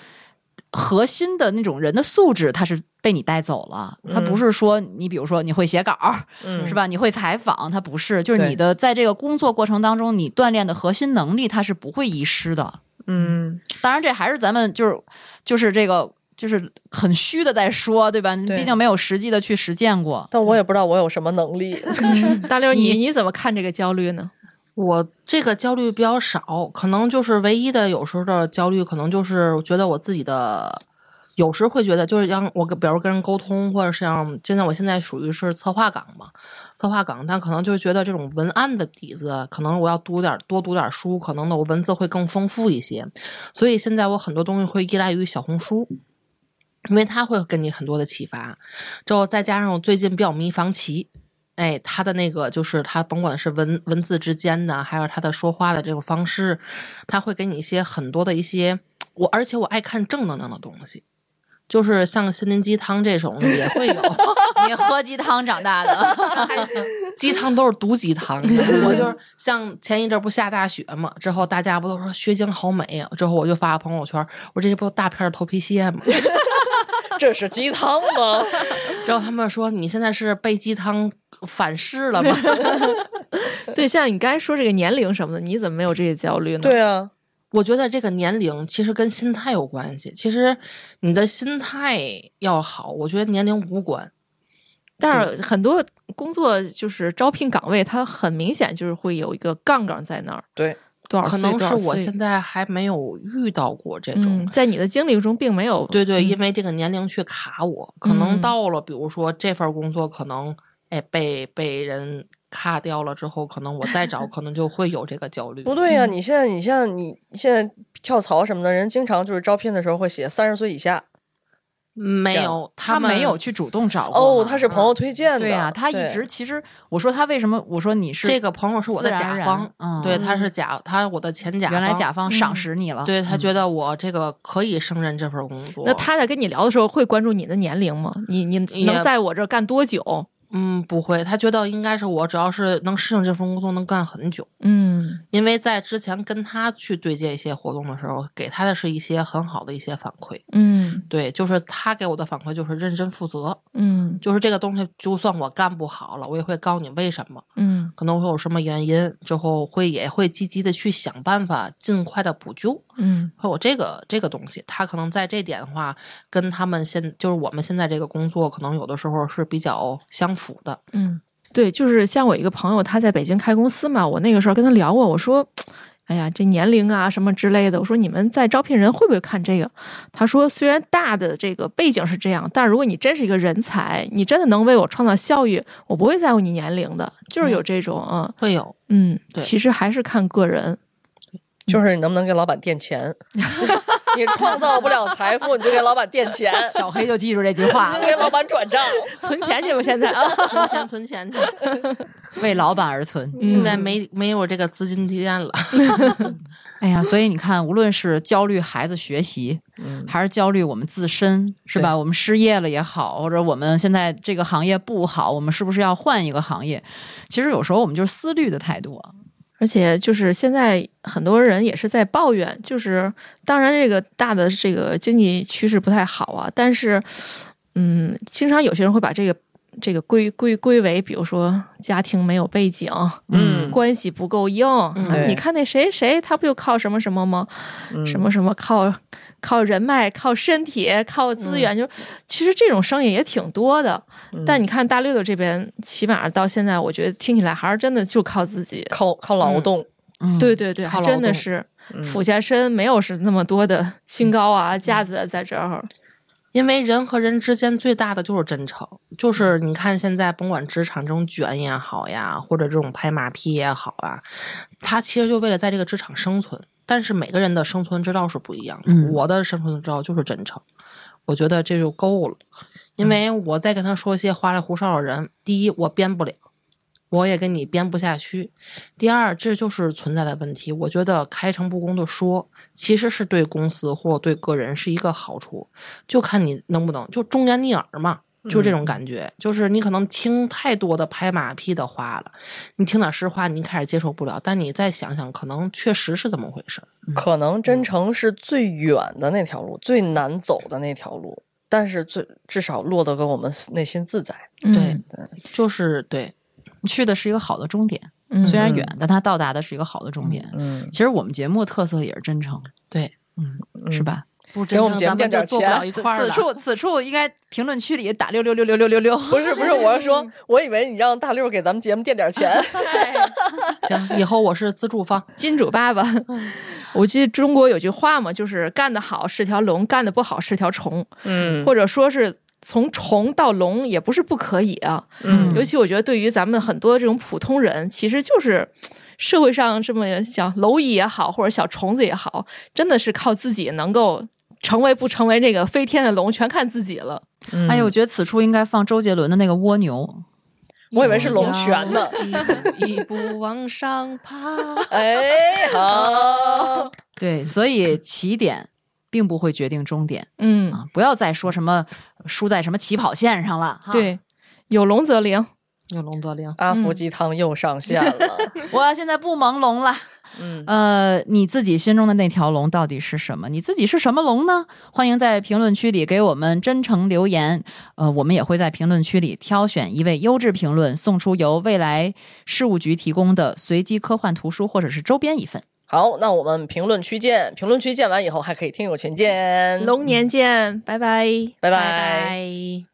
核心的那种人的素质，他是被你带走了。他不是说你，比如说你会写稿，嗯 是吧？你会采访，他不是，就是你的在这个工作过程当中，你锻炼的核心能力，他是不会遗失的。嗯，当然，这还是咱们就是就是这个就是很虚的在说，对吧？对毕竟没有实际的去实践过。但我也不知道我有什么能力。大六，你你你怎么看这个焦虑呢？我这个焦虑比较少，可能就是唯一的有时候的焦虑，可能就是觉得我自己的，有时会觉得就是让我跟比如跟人沟通，或者是像现在我现在属于是策划岗嘛，策划岗，但可能就是觉得这种文案的底子，可能我要读点多读点书，可能呢我文字会更丰富一些，所以现在我很多东西会依赖于小红书。因为他会给你很多的启发，之后再加上我最近比较迷房琪，哎，他的那个就是他甭管是文文字之间的，还有他的说话的这种方式，他会给你一些很多的一些我，而且我爱看正能量的东西，就是像心灵鸡汤这种也会有，你喝鸡汤长大的，鸡汤都是毒鸡汤。我就是像前一阵不下大雪嘛，之后大家不都说雪景好美啊，之后我就发个朋友圈，我这些不大片头皮屑吗？这是鸡汤吗？之后他们说你现在是被鸡汤反噬了吗？对，像你刚才说这个年龄什么的，你怎么没有这些焦虑呢？对啊，我觉得这个年龄其实跟心态有关系。其实你的心态要好，我觉得年龄无关。但是很多工作就是招聘岗位，它很明显就是会有一个杠杠在那儿。对，多少可能是我现在还没有遇到过这种。嗯，在你的经历中并没有对对，嗯因为这个年龄去卡我，可能嗯到了，比如说这份工作可能哎被被人卡掉了之后，可能我再找，可能就会有这个焦虑。不对呀、你现在你像你现在跳槽什么的，人经常就是招聘的时候会写三十岁以下。没有，他没有去主动找过哦，他是朋友推荐的。对呀、他一直其实我说他为什么我说你是这个朋友是我的甲方，嗯对，他是甲，他我的前甲方，原来甲方赏嗯识你了，对他嗯觉得我这个可以胜任这份工作。那他在跟你聊的时候会关注你的年龄吗？你你能在我这儿干多久？嗯不会，他觉得应该是我只要是能适应这份工作能干很久。嗯因为在之前跟他去对接一些活动的时候，给他的是一些很好的一些反馈。嗯对，就是他给我的反馈就是认真负责，嗯就是这个东西，就算我干不好了，我也会告诉你为什么，嗯可能会有什么原因，之后会也会积极的去想办法，尽快的补救。嗯会有这个这个东西，他可能在这点的话，跟他们现就是我们现在这个工作，可能有的时候是比较相符的。嗯，对，就是像我一个朋友，他在北京开公司嘛，我那个时候跟他聊过，我说。哎呀，这年龄啊什么之类的，我说你们在招聘人会不会看这个？他说，虽然大的这个背景是这样，但是如果你真是一个人才，你真的能为我创造效益，我不会在乎你年龄的，就是有这种，嗯会有，嗯，对其实还是看个人，就是你能不能给老板垫钱？你创造不了财富，你就给老板垫钱，小黑就记住这句话你就给老板转账。存钱去吧，现在啊，存钱存钱去，为老板而存。现在没没有这个资金垫了。哎呀，所以你看，无论是焦虑孩子学习，嗯还是焦虑我们自身，是吧？我们失业了也好，或者我们现在这个行业不好，我们是不是要换一个行业？其实有时候我们就是思虑的太多。而且就是现在很多人也是在抱怨，就是当然这个大的这个经济趋势不太好啊，但是嗯，经常有些人会把这个这个归归归为，比如说家庭没有背景，嗯关系不够硬。对你看那谁谁，他不就靠什么什么吗？嗯什么什么靠靠人脉、靠身体、靠资源，就其实这种生意也挺多的。但你看大六六这边，起码到现在，我觉得听起来还是真的就靠自己。靠靠劳动，嗯，对对对，还真的是嗯俯下身，没有是那么多的清高啊、架子在这儿。因为人和人之间最大的就是真诚，就是你看现在甭管职场这种卷也好呀，或者这种拍马屁也好啊，他其实就为了在这个职场生存。但是每个人的生存之道是不一样的，嗯我的生存之道就是真诚，我觉得这就够了。因为我再跟他说些花里胡哨的人，第一我编不了，我也跟你编不下去。第二，这就是存在的问题。我觉得开诚布公的说，其实是对公司或对个人是一个好处，就看你能不能就忠言逆耳嘛。就这种感觉，就是你可能听太多的拍马屁的话了，你听点实话，你开始接受不了，但你再想想，可能确实是这么回事儿。可能真诚是最远的那条路，最难走的那条路，但是最至少落得跟我们内心自在。嗯对，就是对，去的是一个好的终点，虽然远，但它到达的是一个好的终点。嗯，其实我们节目特色也是真诚，对，嗯是吧？不给我们节目垫点钱。此处此处应该评论区里打六六六六六六六。不是不是，我是说，我以为你让大六给咱们节目垫点钱。行，以后我是资助方。金主爸爸。我记得中国有句话嘛，就是干得好是条龙，干得不好是条虫，嗯或者说是从虫到龙也不是不可以啊。嗯尤其我觉得对于咱们很多这种普通人，其实就是社会上这么小蝼蚁也好，或者小虫子也好，真的是靠自己能够成为不成为这个飞天的龙，全看自己了。哎呀，我觉得此处应该放周杰伦的那个蜗牛。我以为是龙泉呢。一步一步往上爬。哎，好，对，所以起点并不会决定终点嗯，啊！不要再说什么输在什么起跑线上了。哈，对，有龙则灵。有龙则灵，阿福鸡汤又上线了。我现在不朦胧了。嗯，呃，你自己心中的那条龙到底是什么？你自己是什么龙呢？欢迎在评论区里给我们真诚留言。呃，我们也会在评论区里挑选一位优质评论，送出由未来事务局提供的随机科幻图书或者是周边一份。好，那我们评论区见。评论区见完以后，还可以听友群见。龙年见，拜拜。拜拜拜。拜。